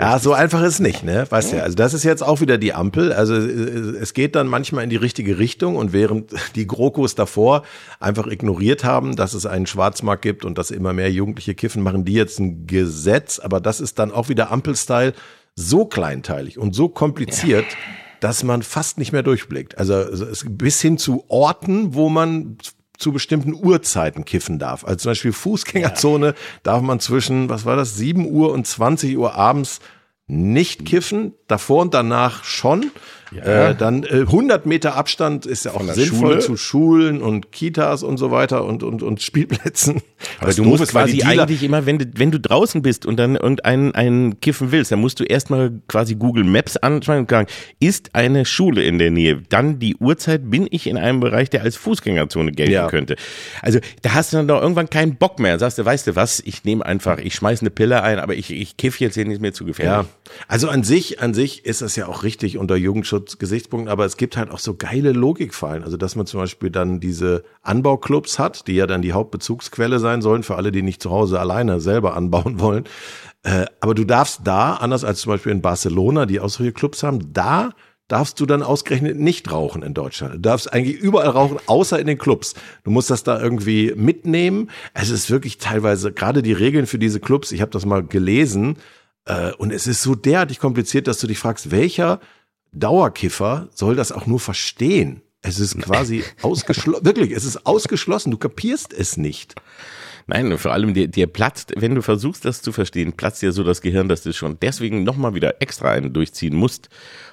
Ja? So einfach ist es nicht, ne? Weißt ja, also das ist jetzt auch wieder die Ampel. Also äh, es geht dann manchmal in die richtige Richtung und während die GroKos davor einfach ignoriert haben, dass es einen Schwarzmarkt gibt und dass immer mehr Jugendliche kiffen, machen die jetzt ein Gesetz, aber das ist dann auch wieder Ampel-Style so kleinteilig und so kompliziert. Ja dass man fast nicht mehr durchblickt. Also bis hin zu Orten, wo man zu bestimmten Uhrzeiten kiffen darf. Also zum Beispiel Fußgängerzone ja. darf man zwischen, was war das, 7 Uhr und 20 Uhr abends nicht kiffen, davor und danach schon. Ja. Äh, dann äh, 100 Meter Abstand ist ja auch sinnvoll Schule. zu Schulen und Kitas und so weiter und, und, und Spielplätzen. Aber du musst quasi eigentlich immer, wenn du, wenn du draußen bist und dann irgendeinen einen kiffen willst, dann musst du erstmal quasi Google Maps anschauen und sagen, ist eine Schule in der Nähe? Dann die Uhrzeit bin ich in einem Bereich, der als Fußgängerzone gelten ja. könnte. Also da hast du dann doch irgendwann keinen Bock mehr. Sagst du, weißt du was, ich nehme einfach, ich schmeiß eine Pille ein, aber ich, ich kiff jetzt hier nicht mehr zu gefährlich. Ja. Also an sich, an sich ist das ja auch richtig unter Jugendschutz Gesichtspunkten, aber es gibt halt auch so geile Logikfallen. Also, dass man zum Beispiel dann diese Anbauclubs hat, die ja dann die Hauptbezugsquelle sein sollen für alle, die nicht zu Hause alleine selber anbauen wollen. Äh, aber du darfst da, anders als zum Beispiel in Barcelona, die auch solche Clubs haben, da darfst du dann ausgerechnet nicht rauchen in Deutschland. Du darfst eigentlich überall rauchen, außer in den Clubs. Du musst das da irgendwie mitnehmen. Es ist wirklich teilweise, gerade die Regeln für diese Clubs, ich habe das mal gelesen, äh, und es ist so derartig kompliziert, dass du dich fragst, welcher Dauerkiffer soll das auch nur verstehen. Es ist quasi ausgeschlossen, wirklich, es ist ausgeschlossen, du kapierst es nicht. Nein, vor allem dir, dir platzt, wenn du versuchst, das zu verstehen, platzt dir so das Gehirn, dass du schon deswegen nochmal wieder extra einen durchziehen musst,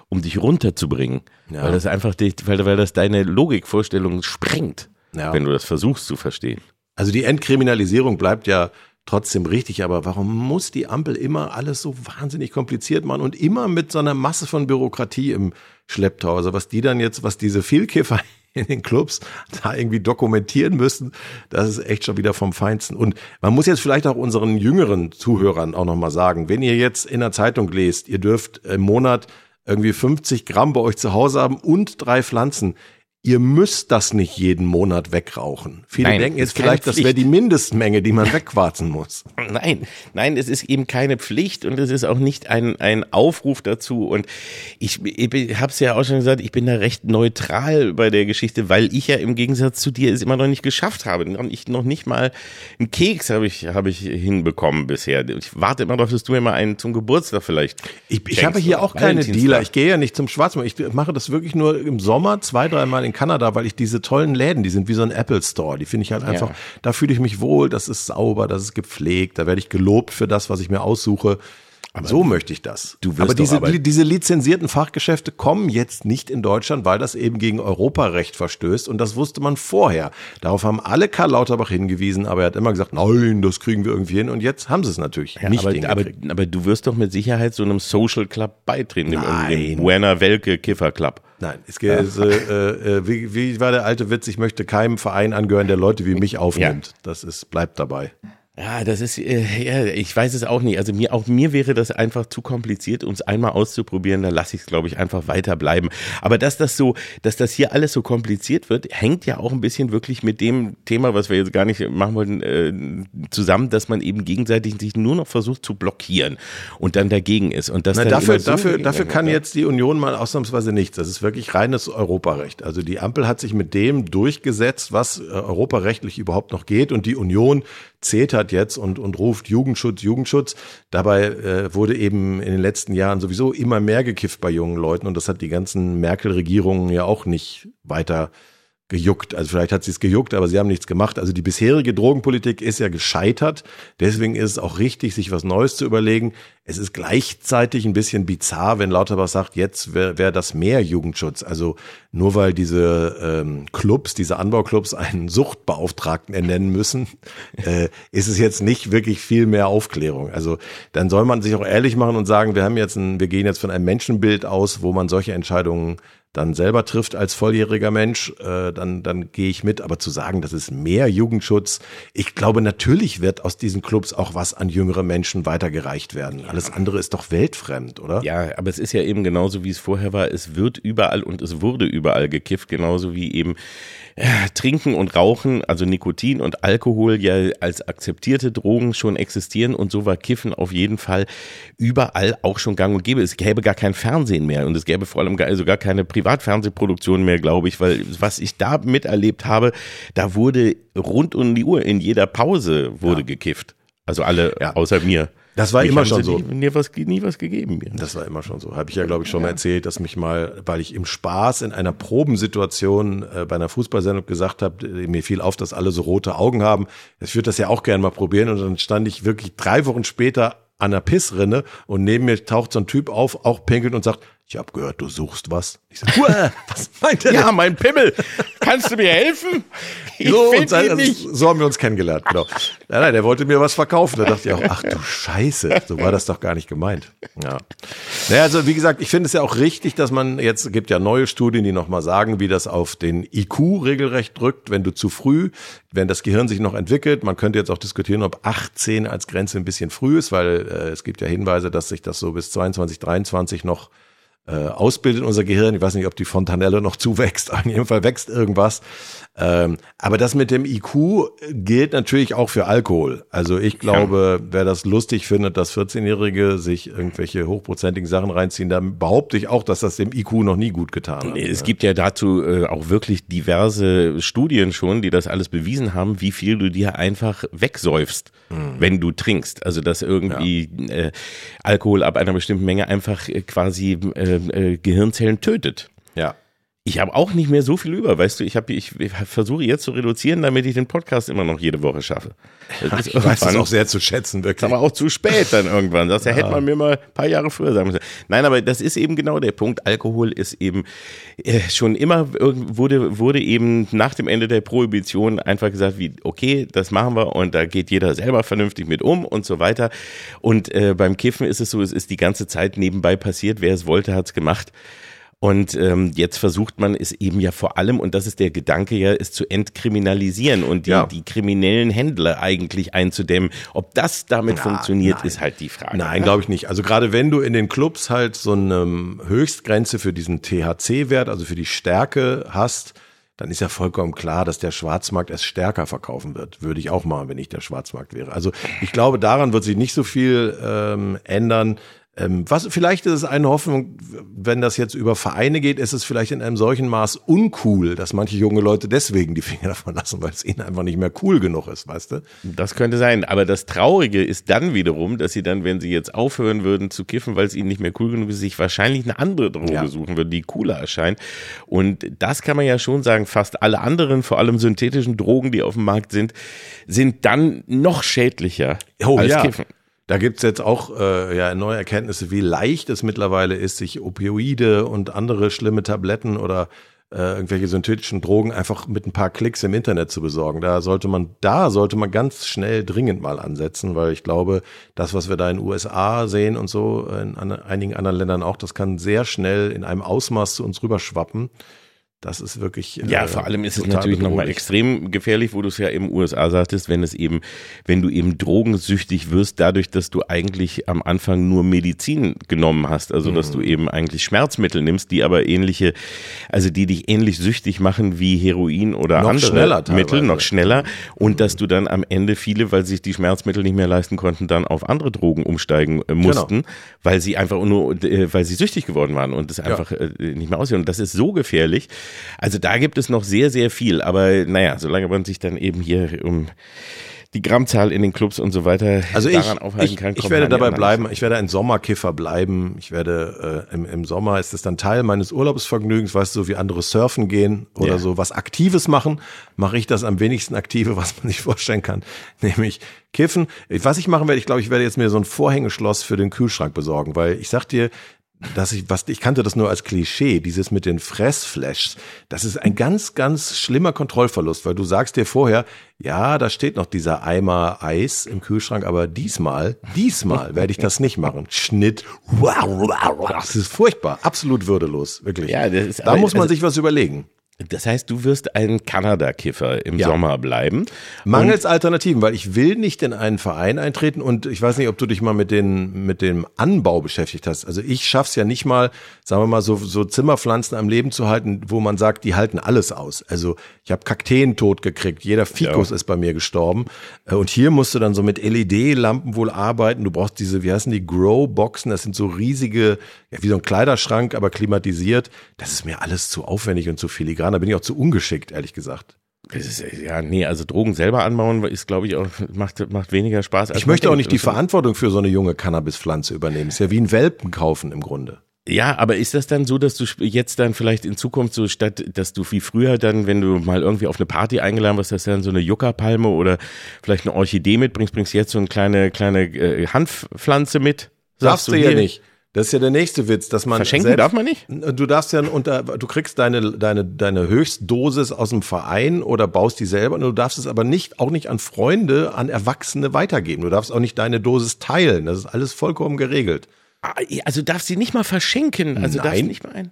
um dich runterzubringen. Ja. Weil das einfach, weil, weil das deine Logikvorstellung sprengt, ja. wenn du das versuchst zu verstehen. Also die Entkriminalisierung bleibt ja trotzdem richtig, aber warum muss die Ampel immer alles so wahnsinnig kompliziert machen und immer mit so einer Masse von Bürokratie im Schlepptau? Also was die dann jetzt, was diese Vielkäfer in den Clubs da irgendwie dokumentieren müssen, das ist echt schon wieder vom Feinsten. Und man muss jetzt vielleicht auch unseren jüngeren Zuhörern auch nochmal sagen, wenn ihr jetzt in der Zeitung lest, ihr dürft im Monat irgendwie 50 Gramm bei euch zu Hause haben und drei Pflanzen ihr müsst das nicht jeden Monat wegrauchen. Viele nein, denken jetzt vielleicht, das wäre die Mindestmenge, die man wegquarzen muss. Nein, nein, es ist eben keine Pflicht und es ist auch nicht ein, ein Aufruf dazu. Und ich, ich habe es ja auch schon gesagt, ich bin da recht neutral bei der Geschichte, weil ich ja im Gegensatz zu dir es immer noch nicht geschafft habe. Ich noch nicht mal einen Keks habe ich, hab ich hinbekommen bisher. Ich warte immer darauf, dass du mir mal einen zum Geburtstag vielleicht. Ich, ich habe hier auch keine Dealer. Ich gehe ja nicht zum Schwarzmarkt. Ich mache das wirklich nur im Sommer zwei, dreimal in Kanada, weil ich diese tollen Läden, die sind wie so ein Apple Store, die finde ich halt einfach, ja. da fühle ich mich wohl, das ist sauber, das ist gepflegt, da werde ich gelobt für das, was ich mir aussuche. Aber so möchte ich das. Du aber diese, aber diese lizenzierten Fachgeschäfte kommen jetzt nicht in Deutschland, weil das eben gegen Europarecht verstößt und das wusste man vorher. Darauf haben alle Karl Lauterbach hingewiesen, aber er hat immer gesagt, nein, das kriegen wir irgendwie hin und jetzt haben sie es natürlich ja, nicht aber, aber, aber, du wirst doch mit Sicherheit so einem Social Club beitreten, dem, dem Buena Welke Kiffer Club. Nein, es geht, ja. äh, äh, wie, wie war der alte Witz, ich möchte keinem Verein angehören, der Leute wie mich aufnimmt. Ja. Das ist, bleibt dabei. Ja, das ist, äh, ja, ich weiß es auch nicht. Also mir, auch mir wäre das einfach zu kompliziert, uns einmal auszuprobieren. Da lasse ich es, glaube ich, einfach weiterbleiben. Aber dass das so, dass das hier alles so kompliziert wird, hängt ja auch ein bisschen wirklich mit dem Thema, was wir jetzt gar nicht machen wollten, äh, zusammen, dass man eben gegenseitig sich nur noch versucht zu blockieren und dann dagegen ist. Und das Na, dafür, so dafür, dafür kann jetzt die Union mal ausnahmsweise nichts. Das ist wirklich reines Europarecht. Also die Ampel hat sich mit dem durchgesetzt, was äh, europarechtlich überhaupt noch geht. Und die Union zetert jetzt und, und ruft Jugendschutz, Jugendschutz. Dabei äh, wurde eben in den letzten Jahren sowieso immer mehr gekifft bei jungen Leuten und das hat die ganzen Merkel-Regierungen ja auch nicht weiter gejuckt. Also vielleicht hat sie es gejuckt, aber sie haben nichts gemacht. Also die bisherige Drogenpolitik ist ja gescheitert. Deswegen ist es auch richtig, sich was Neues zu überlegen. Es ist gleichzeitig ein bisschen bizarr, wenn Lauterbach sagt, jetzt wäre wär das mehr Jugendschutz. Also nur weil diese ähm, Clubs, diese Anbauclubs einen Suchtbeauftragten ernennen müssen, äh, ist es jetzt nicht wirklich viel mehr Aufklärung. Also dann soll man sich auch ehrlich machen und sagen, wir haben jetzt ein, wir gehen jetzt von einem Menschenbild aus, wo man solche Entscheidungen dann selber trifft als volljähriger Mensch, äh, dann, dann gehe ich mit. Aber zu sagen, das ist mehr Jugendschutz, ich glaube, natürlich wird aus diesen Clubs auch was an jüngere Menschen weitergereicht werden. Alles andere ist doch weltfremd, oder? Ja, aber es ist ja eben genauso, wie es vorher war. Es wird überall und es wurde überall gekifft, genauso wie eben äh, Trinken und Rauchen, also Nikotin und Alkohol ja als akzeptierte Drogen schon existieren und so war Kiffen auf jeden Fall überall auch schon gang und gäbe. Es gäbe gar kein Fernsehen mehr und es gäbe vor allem gar, also gar keine Privatfernsehproduktion mehr, glaube ich, weil was ich da miterlebt habe, da wurde rund um die Uhr in jeder Pause wurde ja. gekifft. Also alle ja. außer mir. Das war mich immer schon so. Nie, was, nie was gegeben. Mir. Das war immer schon so. Habe ich ja, glaube ich, schon ja. erzählt, dass mich mal, weil ich im Spaß in einer Probensituation äh, bei einer Fußballsendung gesagt habe, äh, mir fiel auf, dass alle so rote Augen haben. Ich würde das ja auch gerne mal probieren. Und dann stand ich wirklich drei Wochen später an der Pissrinne und neben mir taucht so ein Typ auf, auch pinkelt und sagt, ich habe gehört, du suchst was. Ich sag, was meint er? Ja, mein Pimmel. Kannst du mir helfen? Ich so, und sein, also, so haben wir uns kennengelernt, genau. Nein, nein, der wollte mir was verkaufen. Da dachte ich auch, ach du Scheiße, so war das doch gar nicht gemeint. Ja. Naja, also wie gesagt, ich finde es ja auch richtig, dass man jetzt gibt ja neue Studien, die nochmal sagen, wie das auf den IQ regelrecht drückt, wenn du zu früh, wenn das Gehirn sich noch entwickelt. Man könnte jetzt auch diskutieren, ob 18 als Grenze ein bisschen früh ist, weil äh, es gibt ja Hinweise, dass sich das so bis 22, 23 noch äh, ausbildet unser Gehirn. Ich weiß nicht, ob die Fontanelle noch zuwächst. In jedem Fall wächst irgendwas. Ähm, aber das mit dem IQ gilt natürlich auch für Alkohol. Also ich glaube, ja. wer das lustig findet, dass 14-Jährige sich irgendwelche hochprozentigen Sachen reinziehen, dann behaupte ich auch, dass das dem IQ noch nie gut getan hat. Es gibt ja dazu äh, auch wirklich diverse Studien schon, die das alles bewiesen haben, wie viel du dir einfach wegsäufst, mhm. wenn du trinkst. Also dass irgendwie ja. äh, Alkohol ab einer bestimmten Menge einfach äh, quasi äh, äh, Gehirnzellen tötet. Ja. Ich habe auch nicht mehr so viel über, weißt du, ich, hab, ich, ich versuche jetzt zu reduzieren, damit ich den Podcast immer noch jede Woche schaffe. Das ich weiß es auch sehr zu schätzen, wirklich. Aber auch zu spät dann irgendwann. Das ja. hätte man mir mal ein paar Jahre früher sagen müssen. Nein, aber das ist eben genau der Punkt. Alkohol ist eben äh, schon immer, wurde, wurde eben nach dem Ende der Prohibition einfach gesagt, wie, okay, das machen wir und da geht jeder selber vernünftig mit um und so weiter. Und äh, beim Kiffen ist es so, es ist die ganze Zeit nebenbei passiert. Wer es wollte, hat's gemacht. Und ähm, jetzt versucht man es eben ja vor allem, und das ist der Gedanke ja, es zu entkriminalisieren und die, ja. die kriminellen Händler eigentlich einzudämmen. Ob das damit Na, funktioniert, nein. ist halt die Frage. Nein, glaube ich nicht. Also gerade wenn du in den Clubs halt so eine Höchstgrenze für diesen THC-Wert, also für die Stärke hast, dann ist ja vollkommen klar, dass der Schwarzmarkt es stärker verkaufen wird. Würde ich auch machen, wenn ich der Schwarzmarkt wäre. Also ich glaube, daran wird sich nicht so viel ähm, ändern. Ähm, was, vielleicht ist es eine Hoffnung, wenn das jetzt über Vereine geht, ist es vielleicht in einem solchen Maß uncool, dass manche junge Leute deswegen die Finger davon lassen, weil es ihnen einfach nicht mehr cool genug ist, weißt du? Das könnte sein. Aber das Traurige ist dann wiederum, dass sie dann, wenn sie jetzt aufhören würden zu kiffen, weil es ihnen nicht mehr cool genug ist, sich wahrscheinlich eine andere Droge ja. suchen würden, die cooler erscheint. Und das kann man ja schon sagen, fast alle anderen, vor allem synthetischen Drogen, die auf dem Markt sind, sind dann noch schädlicher oh, als ja. Kiffen. Da gibt's jetzt auch äh, ja, neue Erkenntnisse, wie leicht es mittlerweile ist, sich Opioide und andere schlimme Tabletten oder äh, irgendwelche synthetischen Drogen einfach mit ein paar Klicks im Internet zu besorgen. Da sollte man, da sollte man ganz schnell dringend mal ansetzen, weil ich glaube, das, was wir da in den USA sehen und so, in an, einigen anderen Ländern auch, das kann sehr schnell in einem Ausmaß zu uns rüberschwappen Das ist wirklich. Ja, äh, vor allem ist es natürlich nochmal extrem gefährlich, wo du es ja im USA sagtest, wenn es eben, wenn du eben drogensüchtig wirst, dadurch, dass du eigentlich am Anfang nur Medizin genommen hast. Also, dass du mhm. eben eigentlich Schmerzmittel nimmst, die aber ähnliche, also die dich ähnlich süchtig machen wie Heroin oder noch andere Mittel, noch schneller. Und mhm. dass du dann am Ende viele, weil sich die Schmerzmittel nicht mehr leisten konnten, dann auf andere Drogen umsteigen äh, mussten, genau. weil sie einfach nur, äh, weil sie süchtig geworden waren und es einfach ja. äh, nicht mehr aussehen. Und das ist so gefährlich. Also da gibt es noch sehr, sehr viel. Aber naja, solange man sich dann eben hier um die Grammzahl in den Clubs und so weiter also daran ich, aufhalten kann. Ich, ich werde dabei bleiben, ich werde ein Sommerkiffer bleiben. Ich werde äh, im, im Sommer ist es dann Teil meines Urlaubsvergnügens, weißt du, so wie andere surfen gehen oder ja. so was Aktives machen, mache ich das am wenigsten Aktive, was man sich vorstellen kann, nämlich kiffen. Was ich machen werde, ich glaube, ich werde jetzt mir so ein Vorhängeschloss für den Kühlschrank besorgen, weil ich sag dir, dass ich, was, ich kannte das nur als Klischee, dieses mit den Fressflashs. Das ist ein ganz, ganz schlimmer Kontrollverlust, weil du sagst dir vorher, ja, da steht noch dieser Eimer Eis im Kühlschrank, aber diesmal, diesmal werde ich das nicht machen. Schnitt, wow, das ist furchtbar, absolut würdelos, wirklich. Ja, das ist, da muss man also, sich was überlegen. Das heißt, du wirst ein Kanada-Kiffer im ja. Sommer bleiben. Mangels Alternativen, weil ich will nicht in einen Verein eintreten und ich weiß nicht, ob du dich mal mit, den, mit dem Anbau beschäftigt hast. Also ich schaff's ja nicht mal, sagen wir mal, so, so Zimmerpflanzen am Leben zu halten, wo man sagt, die halten alles aus. Also ich habe Kakteen tot gekriegt, jeder Fikus ja. ist bei mir gestorben. Äh, und hier musst du dann so mit LED-Lampen wohl arbeiten. Du brauchst diese, wie heißen die, Grow-Boxen, das sind so riesige, ja, wie so ein Kleiderschrank, aber klimatisiert. Das ist mir alles zu aufwendig und zu filigran dran. Da bin ich auch zu ungeschickt, ehrlich gesagt. Ist, ja, nee, also Drogen selber anbauen ist, glaube ich, auch, macht, macht weniger Spaß. Ich möchte auch nicht die Verantwortung für so eine junge Cannabispflanze übernehmen. Ist ja wie ein Welpen kaufen im Grunde. Ja, aber ist das dann so, dass du jetzt dann vielleicht in Zukunft so statt, dass du wie früher dann, wenn du mal irgendwie auf eine Party eingeladen wirst, dass du dann so eine Juckerpalme oder vielleicht eine Orchidee mitbringst, bringst jetzt so eine kleine, kleine äh, Hanfpflanze mit? Darfst du, du ja nicht. Das ist ja der nächste Witz, dass man verschenken selbst, darf man nicht. Du darfst ja unter, du kriegst deine deine deine Höchstdosis aus dem Verein oder baust die selber. Und du darfst es aber nicht auch nicht an Freunde, an Erwachsene weitergeben. Du darfst auch nicht deine Dosis teilen. Das ist alles vollkommen geregelt. Ah, also darfst sie nicht mal verschenken. Also Nein. darfst nicht mal ein.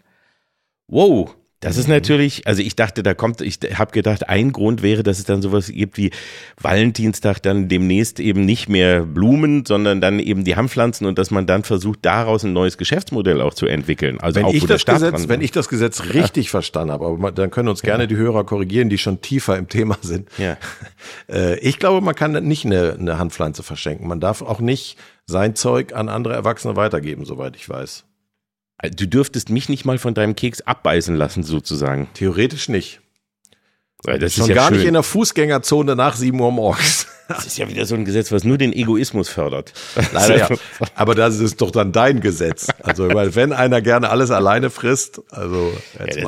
Wow. Das ist natürlich, also ich dachte, da kommt, ich habe gedacht, ein Grund wäre, dass es dann sowas gibt wie Valentinstag dann demnächst eben nicht mehr Blumen, sondern dann eben die Hanfpflanzen und dass man dann versucht, daraus ein neues Geschäftsmodell auch zu entwickeln. Also wenn auch ich das Gesetz, wenn ich das Gesetz richtig ja. verstanden habe, aber dann können uns gerne ja. die Hörer korrigieren, die schon tiefer im Thema sind. Ja. Äh, ich glaube, man kann nicht eine, eine Handpflanze verschenken. Man darf auch nicht sein Zeug an andere Erwachsene weitergeben, soweit ich weiß. Du dürftest mich nicht mal von deinem Keks abbeißen lassen, sozusagen. Theoretisch nicht. Das Schon ja gar schön. nicht in der Fußgängerzone nach 7 Uhr morgens. Das ist ja wieder so ein Gesetz, was nur den Egoismus fördert. Leider ja. Aber das ist doch dann dein Gesetz. Also, weil wenn einer gerne alles alleine frisst, also.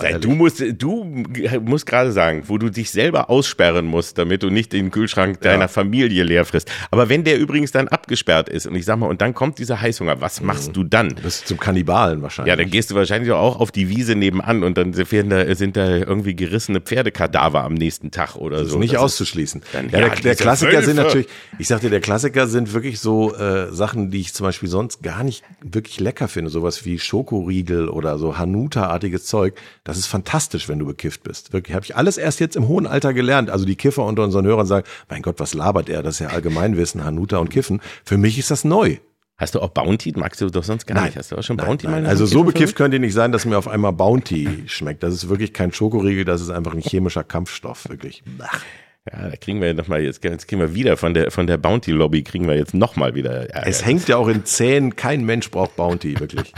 Ja, du musst, du musst gerade sagen, wo du dich selber aussperren musst, damit du nicht den Kühlschrank deiner ja. Familie leer frisst. Aber wenn der übrigens dann abgesperrt ist und ich sag mal, und dann kommt dieser Heißhunger, was machst mhm. du dann? Du bist zum Kannibalen wahrscheinlich. Ja, dann gehst du wahrscheinlich auch auf die Wiese nebenan und dann sind da, sind da irgendwie gerissene Pferdekadaver am nächsten Tag oder das so. Ist nicht das auszuschließen. Dann, ja, der, der Klassiker sind natürlich, ich sagte, der Klassiker sind wirklich so äh, Sachen, die ich zum Beispiel sonst gar nicht wirklich lecker finde. Sowas wie Schokoriegel oder so Hanuta-artiges Zeug. Das ist fantastisch, wenn du bekifft bist. Wirklich, habe ich alles erst jetzt im hohen Alter gelernt. Also die Kiffer unter unseren Hörern sagen, mein Gott, was labert er? Das ist ja Allgemeinwissen, Hanuta und Kiffen. Für mich ist das neu. Hast du auch Bounty? Magst du doch sonst gar nein, nicht. Hast du auch schon nein, Bounty nein. mal? Also so bekifft könnt ihr nicht sein, dass mir auf einmal Bounty schmeckt. Das ist wirklich kein Schokoriegel, das ist einfach ein chemischer Kampfstoff, wirklich. Ja, da kriegen wir noch mal jetzt, jetzt kriegen wir wieder von der von der Bounty Lobby kriegen wir jetzt noch mal wieder. Ärger. Es hängt ja auch in Zähnen. Kein Mensch braucht Bounty wirklich.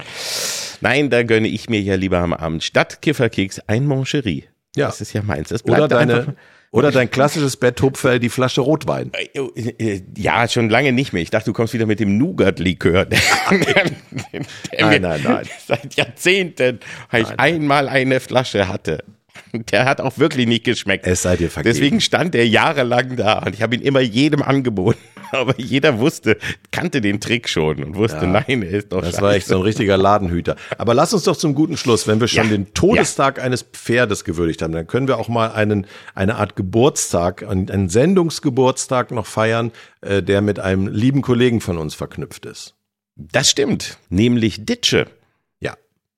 Nein, da gönne ich mir ja lieber am Abend statt Kifferkeks ein Mancherie. Ja. Das ist ja meins. Das bleibt oder deine oder dein klassisches Betthupferl, die Flasche Rotwein. Äh, äh, ja, schon lange nicht mehr. Ich dachte, du kommst wieder mit dem Nougat-Likör. nein, nein, nein. Seit Jahrzehnten, weil ich einmal eine Flasche hatte. Der hat auch wirklich nicht geschmeckt. Es sei dir vergeben. Deswegen stand er jahrelang da und ich habe ihn immer jedem angeboten. Aber jeder wusste, kannte den Trick schon und wusste, ja, nein, er ist doch Das scheiße. war echt so ein richtiger Ladenhüter. Aber lass uns doch zum guten Schluss, wenn wir schon ja, den Todestag ja. eines Pferdes gewürdigt haben, dann können wir auch mal einen, eine Art Geburtstag, einen Sendungsgeburtstag noch feiern, äh, der mit einem lieben Kollegen von uns verknüpft ist. Das stimmt, nämlich Ditsche.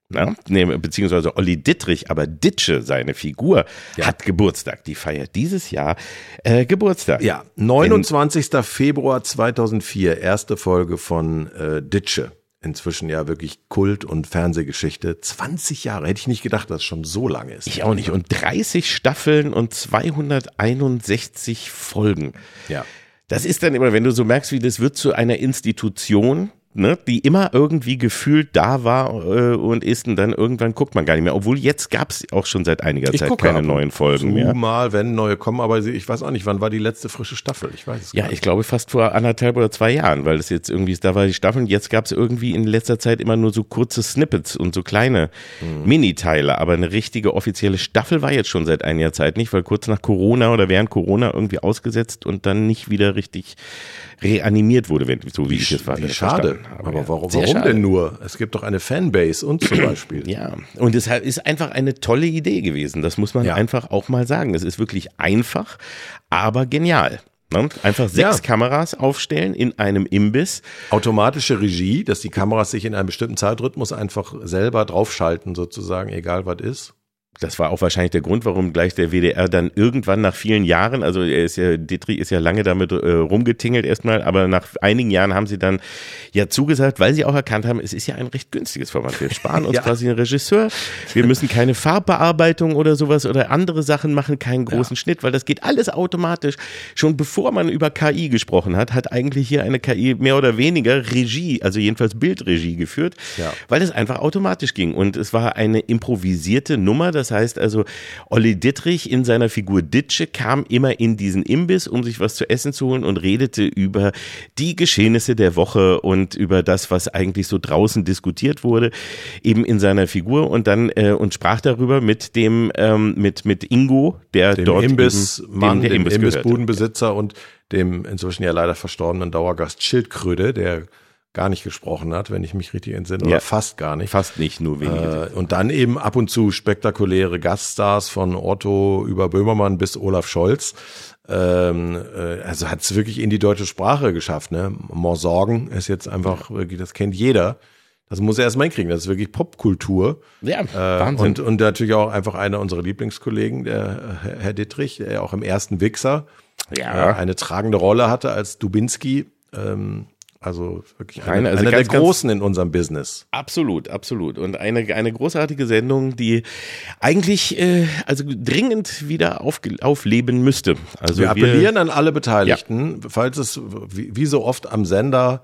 Na, ne, beziehungsweise Olli Dittrich, aber Ditsche, seine Figur, ja. hat Geburtstag. Die feiert dieses Jahr äh, Geburtstag. Ja, 29. In, Februar 2004, erste Folge von äh, Ditsche. Inzwischen ja wirklich Kult- und Fernsehgeschichte. 20 Jahre, hätte ich nicht gedacht, dass es schon so lange ist. Ich auch nicht. Und 30 Staffeln und 261 Folgen. Ja. Das ist dann immer, wenn du so merkst, wie das wird zu einer Institution, ne, die immer irgendwie gefühlt da war äh, und ist und dann irgendwann guckt man gar nicht mehr. Obwohl jetzt gab es auch schon seit einiger ich Zeit keine neuen Folgen so mehr. Mal, wenn neue kommen, aber ich weiß auch nicht, wann war die letzte frische Staffel? Ich weiß es Ja, ich glaube fast vor anderthalb oder zwei Jahren, weil das jetzt irgendwie, da war die Staffel und jetzt gab es irgendwie in letzter Zeit immer nur so kurze Snippets und so kleine hm. Miniteile, aber eine richtige offizielle Staffel war jetzt schon seit einiger Zeit nicht, weil kurz nach Corona oder während Corona irgendwie ausgesetzt und dann nicht wieder richtig reanimiert wurde, wenn, so wie, wie ich es war. Wie schade. Habe. Aber warum, warum denn nur? Es gibt doch eine Fanbase und zum Beispiel. Ja, und es ist einfach eine tolle Idee gewesen. Das muss man ja. einfach auch mal sagen. Es ist wirklich einfach, aber genial. Ne? Einfach sechs ja. Kameras aufstellen in einem Imbiss. Automatische Regie, dass die Kameras sich in einem bestimmten Zeitrhythmus einfach selber draufschalten, sozusagen, egal was ist das war auch wahrscheinlich der Grund, warum gleich der WDR dann irgendwann nach vielen Jahren, also er ist ja, Dietrich ist ja lange damit äh, rumgetingelt erstmal, aber nach einigen Jahren haben sie dann ja zugesagt, weil sie auch erkannt haben, es ist ja ein recht günstiges Format. Wir sparen uns ja. quasi einen Regisseur. Wir müssen keine Farbbearbeitung oder sowas oder andere Sachen machen, keinen großen ja. Schnitt, weil das geht alles automatisch. Schon bevor man über KI gesprochen hat, hat eigentlich hier eine KI mehr oder weniger Regie, also jedenfalls Bildregie geführt, ja. weil es einfach automatisch ging. Und es war eine improvisierte Nummer, das heißt also, Olli Dittrich in seiner Figur Ditsche kam immer in diesen Imbiss, um sich was zu essen zu holen und redete über die Geschehnisse der Woche und über das, was eigentlich so draußen diskutiert wurde, eben in seiner Figur. Und dann äh, und sprach darüber mit dem ähm, mit mit Ingo, der dem dort Imbissmann, dem, dem Imbissbudenbesitzer und dem inzwischen ja leider verstorbenen Dauergast Schildkröde, der gar nicht gesprochen hat, wenn ich mich richtig entsinne, ja, oder fast gar nicht. Fast nicht, nur wenige. Äh, und dann eben ab und zu spektakuläre Gaststars von Otto über Böhmermann bis Olaf Scholz. Ähm, äh, also hat es wirklich in die deutsche Sprache geschafft. Ne? Morsorgen ist jetzt einfach wirklich, das kennt jeder. Das muss er erstmal hinkriegen. Das ist wirklich Popkultur. Ja, äh, Wahnsinn. Und, und natürlich auch einfach einer unserer Lieblingskollegen, der Herr Dittrich, der auch im ersten Wichser ja. äh, eine tragende Rolle hatte als Dubinski. Ähm, also wirklich eine, also einer der Großen in unserem Business. Absolut, absolut. Und eine, eine großartige Sendung, die eigentlich äh, also dringend wieder auf, aufleben müsste. Also wir appellieren wir, an alle Beteiligten, ja. falls es wie, wie so oft am Sender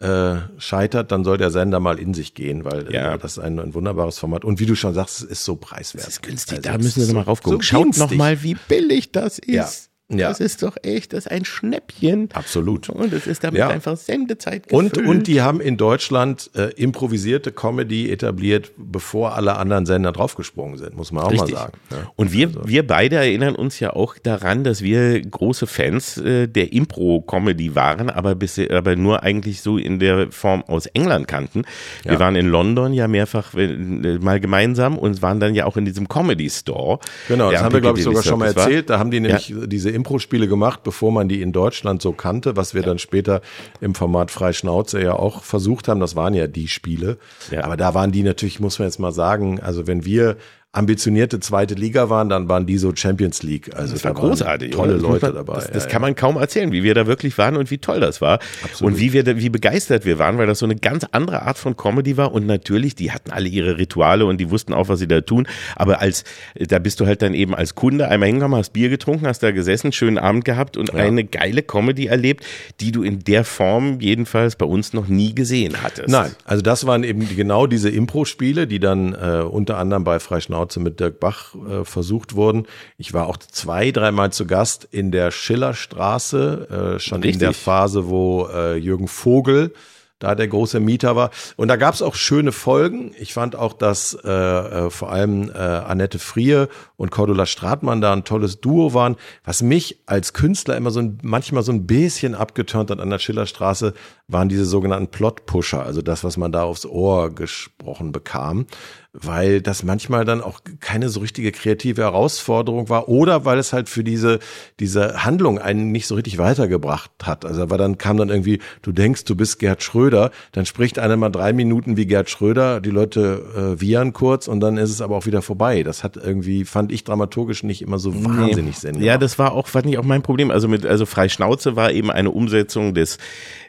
äh, scheitert, dann soll der Sender mal in sich gehen, weil ja. äh, das ist ein, ein, wunderbares Format. Und wie du schon sagst, es ist so preiswert. Es ist günstig, also da müssen wir nochmal raufgucken. So Schaut nochmal, wie billig das ist. Ja. Ja. Das ist doch echt, das ist ein Schnäppchen. Absolut. Und es ist damit ja. einfach Sendezeit gefüllt. Und, und die haben in Deutschland äh, improvisierte Comedy etabliert, bevor alle anderen Sender draufgesprungen sind, muss man auch Richtig. mal sagen. Ja. Und wir, also. wir beide erinnern uns ja auch daran, dass wir große Fans äh, der Impro-Comedy waren, aber, bis, aber nur eigentlich so in der Form aus England kannten. Wir ja. waren in London ja mehrfach äh, mal gemeinsam und waren dann ja auch in diesem Comedy Store. Genau, das haben wir, glaube ich, sogar schon mal erzählt. Da haben die nämlich diese Impro-Spiele gemacht, bevor man die in Deutschland so kannte, was wir ja. dann später im Format Freischnauze ja auch versucht haben. Das waren ja die Spiele. Ja. Aber da waren die natürlich, muss man jetzt mal sagen, also wenn wir ambitionierte zweite Liga waren, dann waren die so Champions League. Also das war großartig. Tolle Leute dabei. Das, das ja, kann man kaum erzählen, wie wir da wirklich waren und wie toll das war. Absolut. Und wie wir, wie begeistert wir waren, weil das so eine ganz andere Art von Comedy war. Und natürlich, die hatten alle ihre Rituale und die wussten auch, was sie da tun. Aber als, da bist du halt dann eben als Kunde einmal hingekommen, hast Bier getrunken, hast da gesessen, schönen Abend gehabt und ja. eine geile Comedy erlebt, die du in der Form jedenfalls bei uns noch nie gesehen hattest. Nein, also das waren eben genau diese Impro-Spiele, die dann äh, unter anderem bei Freischnauze Schnauze mit Dirk Bach äh, versucht wurden. Ich war auch zwei, dreimal zu Gast in der Schillerstraße, äh, schon Richtig. in der Phase, wo äh, Jürgen Vogel da der große Mieter war. Und da gab es auch schöne Folgen. Ich fand auch, dass äh, äh, vor allem äh, Annette Frier und Cordula Stratmann da ein tolles Duo waren. Was mich als Künstler immer so ein, manchmal so ein bisschen abgeturnt hat an der Schillerstraße, waren diese sogenannten Plot-Pusher, also das, was man da aufs Ohr gesprochen bekam. Weil das manchmal dann auch keine so richtige kreative Herausforderung war oder weil es halt für diese, diese Handlung einen nicht so richtig weitergebracht hat. Also weil dann kam dann irgendwie, du denkst, du bist Gerd Schröder, dann spricht einer mal drei Minuten wie Gerd Schröder, die Leute äh, wiehern kurz und dann ist es aber auch wieder vorbei. Das hat irgendwie, fand ich dramaturgisch nicht immer so wahnsinnig nee. Sinn. Ja, das war auch, fand ich auch mein Problem. Also mit, also Freischnauze war eben eine Umsetzung des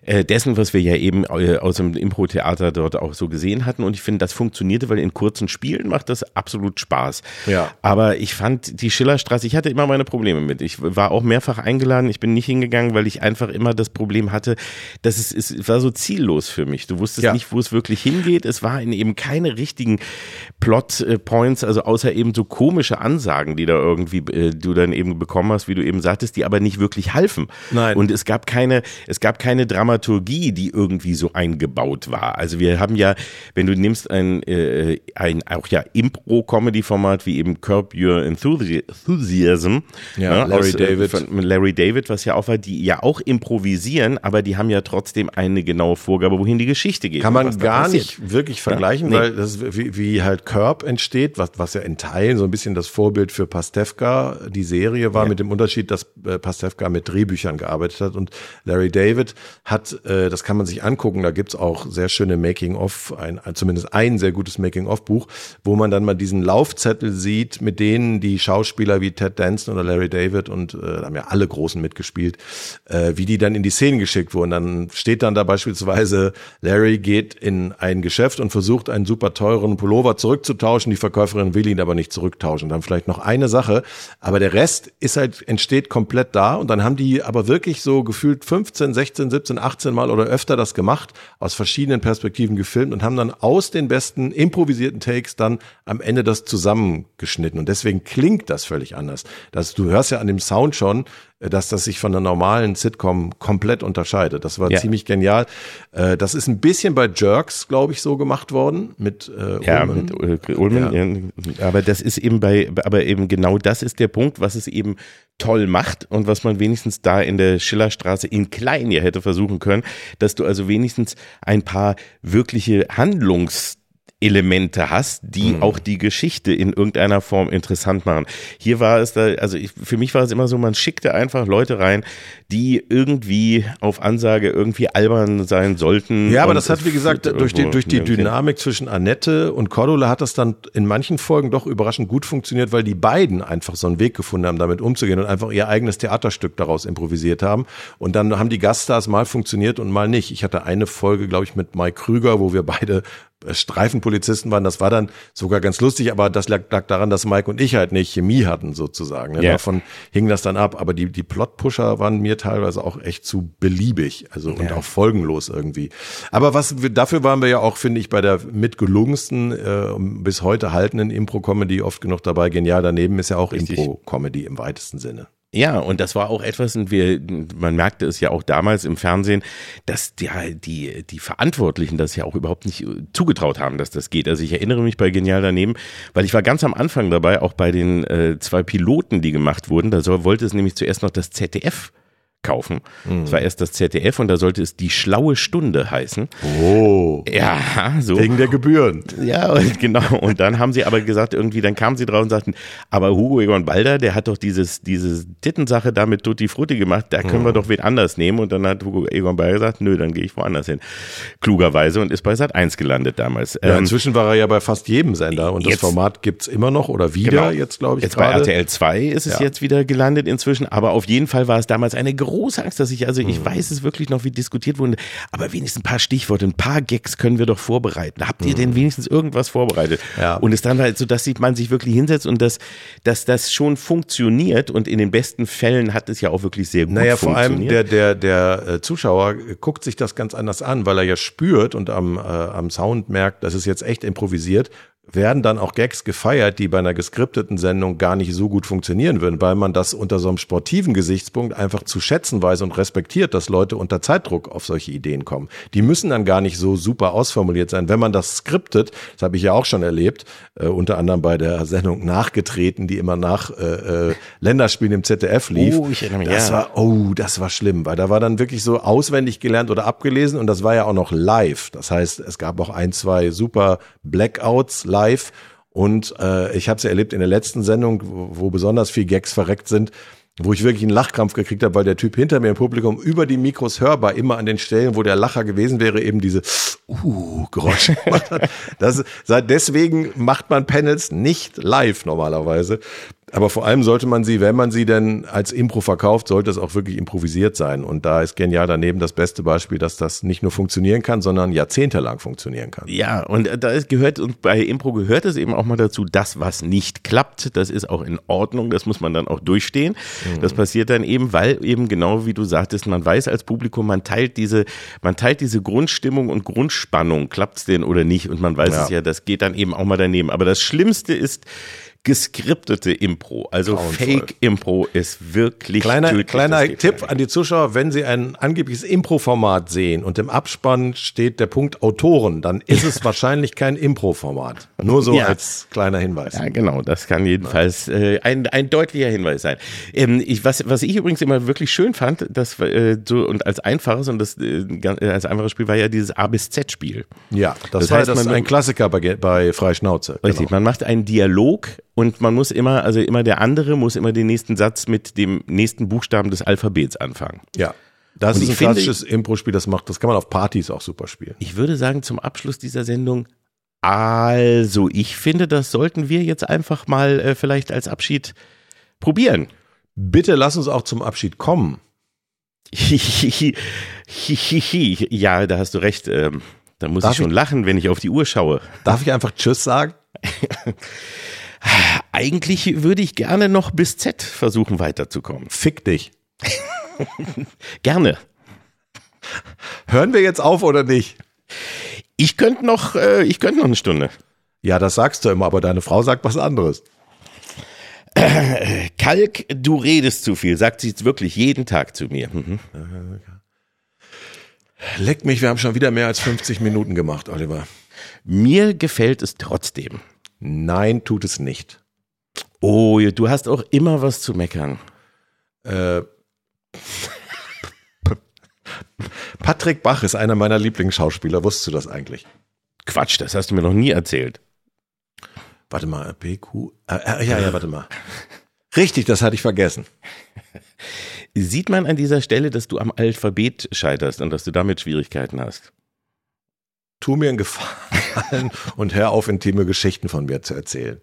dessen, was wir ja eben äh, aus dem Impro-Theater dort auch so gesehen hatten. Und ich finde, das funktionierte, weil in kurzen Spielen macht das absolut Spaß. Ja. Aber ich fand die Schillerstraße, ich hatte immer meine Probleme mit. Ich war auch mehrfach eingeladen, ich bin nicht hingegangen, weil ich einfach immer das Problem hatte, dass es, es war so ziellos für mich. Du wusstest ja. nicht, wo es wirklich hingeht. Es war in eben keine richtigen Plot-Points, also außer eben so komische Ansagen, die da irgendwie äh, du dann eben bekommen hast, wie du eben sagtest, die aber nicht wirklich halfen. Nein. Und es gab keine, es gab keine Drama Dramaturgie, die irgendwie so eingebaut war. Also wir haben ja, wenn du nimmst ein, äh, ein auch ja Impro-Comedy-Format wie eben Curb Your Enthusiasm, ja, ne, Larry aus, äh, David. Von Larry David, was ja auch war, die ja auch improvisieren, aber die haben ja trotzdem eine genaue Vorgabe, wohin die Geschichte geht. Kann man gar nicht wirklich vergleichen, ja, nee. weil das ist wie, wie halt Curb entsteht, was, was ja in Teilen so ein bisschen das Vorbild für Pastewka, die Serie war, ja. mit dem Unterschied, dass äh, Pastewka mit Drehbüchern gearbeitet hat und Larry David hat äh, das kann man sich angucken, da gibt's auch sehr schöne Making-of, ein, zumindest ein sehr gutes Making-of-Buch, wo man dann mal diesen Laufzettel sieht, mit denen die Schauspieler wie Ted Danson oder Larry David und äh, da haben ja alle Großen mitgespielt, äh, wie die dann in die Szenen geschickt wurden. Dann steht dann da beispielsweise, Larry geht in ein Geschäft und versucht einen super teuren Pullover zurückzutauschen, die Verkäuferin will ihn aber nicht zurücktauschen. Dann vielleicht noch eine Sache, aber der Rest ist halt, entsteht komplett da und dann haben die aber wirklich so gefühlt 15, 16, 17, 18 18 Mal oder öfter das gemacht, aus verschiedenen Perspektiven gefilmt und haben dann aus den besten improvisierten Takes dann am Ende das zusammengeschnitten. Und deswegen klingt das völlig anders. Das, du hörst ja an dem Sound schon, dass das sich von der normalen Sitcom komplett unterscheidet. Das war ja. ziemlich genial. Äh, das ist ein bisschen bei Jerks, glaube ich, so gemacht worden mit äh, ja, Ullman. mit Ullman. Ja. Aber das ist eben bei, aber eben genau das ist der Punkt, was es eben toll macht und was man wenigstens da in der Schillerstraße in klein ja hätte versuchen können, dass du also wenigstens ein paar wirkliche Handlungs Elemente hast, die mhm. auch die Geschichte in irgendeiner Form interessant machen. Hier war es da, also ich, für mich war es immer so, man schickte einfach Leute rein, die irgendwie auf Ansage irgendwie albern sein sollten. Ja, aber das hat, wie gesagt, durch die, durch die Dynamik zwischen Annette und Cordula hat das dann in manchen Folgen doch überraschend gut funktioniert, weil die beiden einfach so einen Weg gefunden haben, damit umzugehen und einfach ihr eigenes Theaterstück daraus improvisiert haben. Und dann haben die Gaststars mal funktioniert und mal nicht. Ich hatte eine Folge, glaube ich, mit Mike Krüger, wo wir beide Streifenpolizisten waren. Das war dann sogar ganz lustig, aber das lag, lag daran, dass Mike und ich halt nicht Chemie hatten sozusagen. Ne? Yeah. Davon hing das dann ab. Aber die, die Plotpusher waren mir teilweise auch echt zu beliebig, also und auch folgenlos irgendwie. Aber was wir, dafür waren wir ja auch, finde ich, bei der mitgelungensten äh, bis heute haltenden Impro-Comedy oft genug dabei. Genial daneben ist ja auch Impro-Comedy im weitesten Sinne. Ja, und das war auch etwas, und wir, man merkte es ja auch damals im Fernsehen, dass die, die, die Verantwortlichen das ja auch überhaupt nicht zugetraut haben, dass das geht. Also ich erinnere mich bei Genial daneben, weil ich war ganz am Anfang dabei, auch bei den äh, zwei Piloten, die gemacht wurden. Da wollte es nämlich zuerst noch das ZDF kaufen. Mhm. Das war erst das ZDF und da sollte es die schlaue Stunde heißen. Oh. Ja, so. Wegen der Gebühren. Ja, und genau. Und dann haben sie aber gesagt, irgendwie, dann kamen sie drauf und sagten, aber Hugo Egon Balder, der hat doch dieses, diese Tittensache da mit Tutti Frutti gemacht, da können mhm. wir doch wen anders nehmen. Und dann hat Hugo Egon Balder gesagt, nö, dann gehe ich woanders hin. Klugerweise und ist bei Sat 1 gelandet damals. Ja, ähm, inzwischen war er ja bei fast jedem Sender und jetzt, das Format gibt's immer noch oder wieder genau. jetzt, glaube ich. Jetzt grade. bei RTL 2 ist es ja. jetzt wieder gelandet inzwischen, aber auf jeden Fall war es damals eine große große Angst, dass ich, also ich mhm. weiß es wirklich noch, wie diskutiert wurde, aber wenigstens ein paar Stichworte, ein paar Gags können wir doch vorbereiten. Habt ihr mhm. denn wenigstens irgendwas vorbereitet? Ja. Und es dann halt so, dass man sich wirklich hinsetzt und dass, dass das schon funktioniert und in den besten Fällen hat es ja auch wirklich sehr gut naja, funktioniert. Naja, vor allem der, der, der äh, Zuschauer guckt sich das ganz anders an, weil er ja spürt und am, äh, am Sound merkt, das ist jetzt echt improvisiert werden dann auch Gags gefeiert, die bei einer geskripteten Sendung gar nicht so gut funktionieren würden, weil man das unter so einem sportiven Gesichtspunkt einfach zu schätzen weiß und respektiert, dass Leute unter Zeitdruck auf solche Ideen kommen. Die müssen dann gar nicht so super ausformuliert sein. Wenn man das skriptet, das habe ich ja auch schon erlebt, äh, unter anderem bei der Sendung Nachgetreten, die immer nach äh, äh, Länderspielen im ZDF lief. Oh, ich erinnere mich. Das ja. war, oh, das war schlimm, weil da war dann wirklich so auswendig gelernt oder abgelesen und das war ja auch noch live. Das heißt, es gab auch ein, zwei super Blackouts live. Und äh, ich habe es ja erlebt in der letzten Sendung, wo, wo besonders viel Gags verreckt sind, wo ich wirklich einen Lachkrampf gekriegt habe, weil der Typ hinter mir im Publikum über die Mikros hörbar immer an den Stellen, wo der Lacher gewesen wäre, eben diese uh Geräusche gemacht hat. Das, deswegen macht man Panels nicht live normalerweise. Aber vor allem sollte man sie, wenn man sie denn als Impro verkauft, sollte es auch wirklich improvisiert sein. Und da ist genial daneben das beste Beispiel, dass das nicht nur funktionieren kann, sondern jahrzehntelang funktionieren kann. Ja, und da gehört, und bei Impro gehört es eben auch mal dazu, das, was nicht klappt, das ist auch in Ordnung, das muss man dann auch durchstehen. Mhm. Das passiert dann eben, weil eben genau wie du sagtest, man weiß als Publikum, man teilt diese, man teilt diese Grundstimmung und Grundspannung, klappt's denn oder nicht? Und man weiß ja. es ja, das geht dann eben auch mal daneben. Aber das Schlimmste ist, geskriptete Impro, also Fake-Impro ist wirklich Kleiner, kleiner Tipp an die Zuschauer, wenn sie ein angebliches Impro-Format sehen und im Abspann steht der Punkt Autoren, dann ist es wahrscheinlich kein Impro-Format. Nur so ja. als kleiner Hinweis. Ja, genau, das kann jedenfalls äh, ein, ein deutlicher Hinweis sein. Ähm, ich, was, was ich übrigens immer wirklich schön fand, das äh, so und als einfaches und das äh, als einfaches Spiel war ja dieses A bis Z Spiel. Ja, das, das war heißt, das man, ein Klassiker bei, bei Freischnauze. Richtig, genau. man macht einen Dialog und man muss immer, also immer der andere muss immer den nächsten Satz mit dem nächsten Buchstaben des Alphabets anfangen. Ja. Das und ist ein finde, klassisches Impro-Spiel, das macht, das kann man auf Partys auch super spielen. Ich würde sagen, zum Abschluss dieser Sendung, also ich finde, das sollten wir jetzt einfach mal äh, vielleicht als Abschied probieren. Bitte lass uns auch zum Abschied kommen. ja, da hast du recht. Ähm, da muss Darf ich schon ich, lachen, wenn ich auf die Uhr schaue. Darf ich einfach Tschüss sagen? Eigentlich würde ich gerne noch bis Z versuchen weiterzukommen. Fick dich. gerne. Hören wir jetzt auf oder nicht? Ich könnte noch, äh, ich könnte noch eine Stunde. Ja, das sagst du immer, aber deine Frau sagt was anderes. Äh, Kalk, du redest zu viel, sagt sie jetzt wirklich jeden Tag zu mir. Mhm. Leck mich, wir haben schon wieder mehr als 50 Minuten gemacht, Oliver. Mir gefällt es trotzdem. Nein, tut es nicht. Oh, du hast auch immer was zu meckern. Äh, Patrick Bach ist einer meiner Lieblingsschauspieler. Wusstest du das eigentlich? Quatsch, das hast du mir noch nie erzählt. Warte mal, BQ. Äh, äh, ja, ja, warte mal. Richtig, das hatte ich vergessen. Sieht man an dieser Stelle, dass du am Alphabet scheiterst und dass du damit Schwierigkeiten hast? Tu mir einen Gefallen und hör auf, intime Geschichten von mir zu erzählen.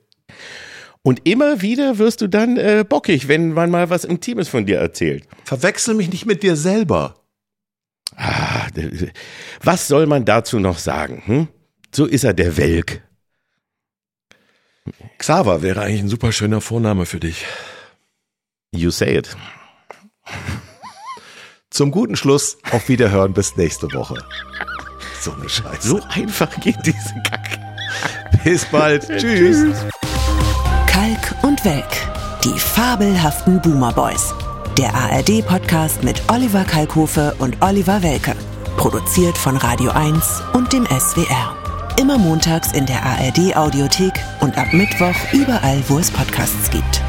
Und immer wieder wirst du dann äh, bockig, wenn man mal was Intimes von dir erzählt. Verwechsel mich nicht mit dir selber. Ah, was soll man dazu noch sagen? Hm? So ist er der Welk. Xaver wäre eigentlich ein super schöner Vorname für dich. You say it. Zum guten Schluss auf Wiederhören bis nächste Woche. So eine Scheiße. So einfach geht diese Kacke. Bis bald. Tschüss. Kalk und Welk. Die fabelhaften Boomer Boys. Der ARD-Podcast mit Oliver Kalkofe und Oliver Welke. Produziert von Radio 1 und dem SWR. Immer montags in der ARD-Audiothek und ab Mittwoch überall, wo es Podcasts gibt.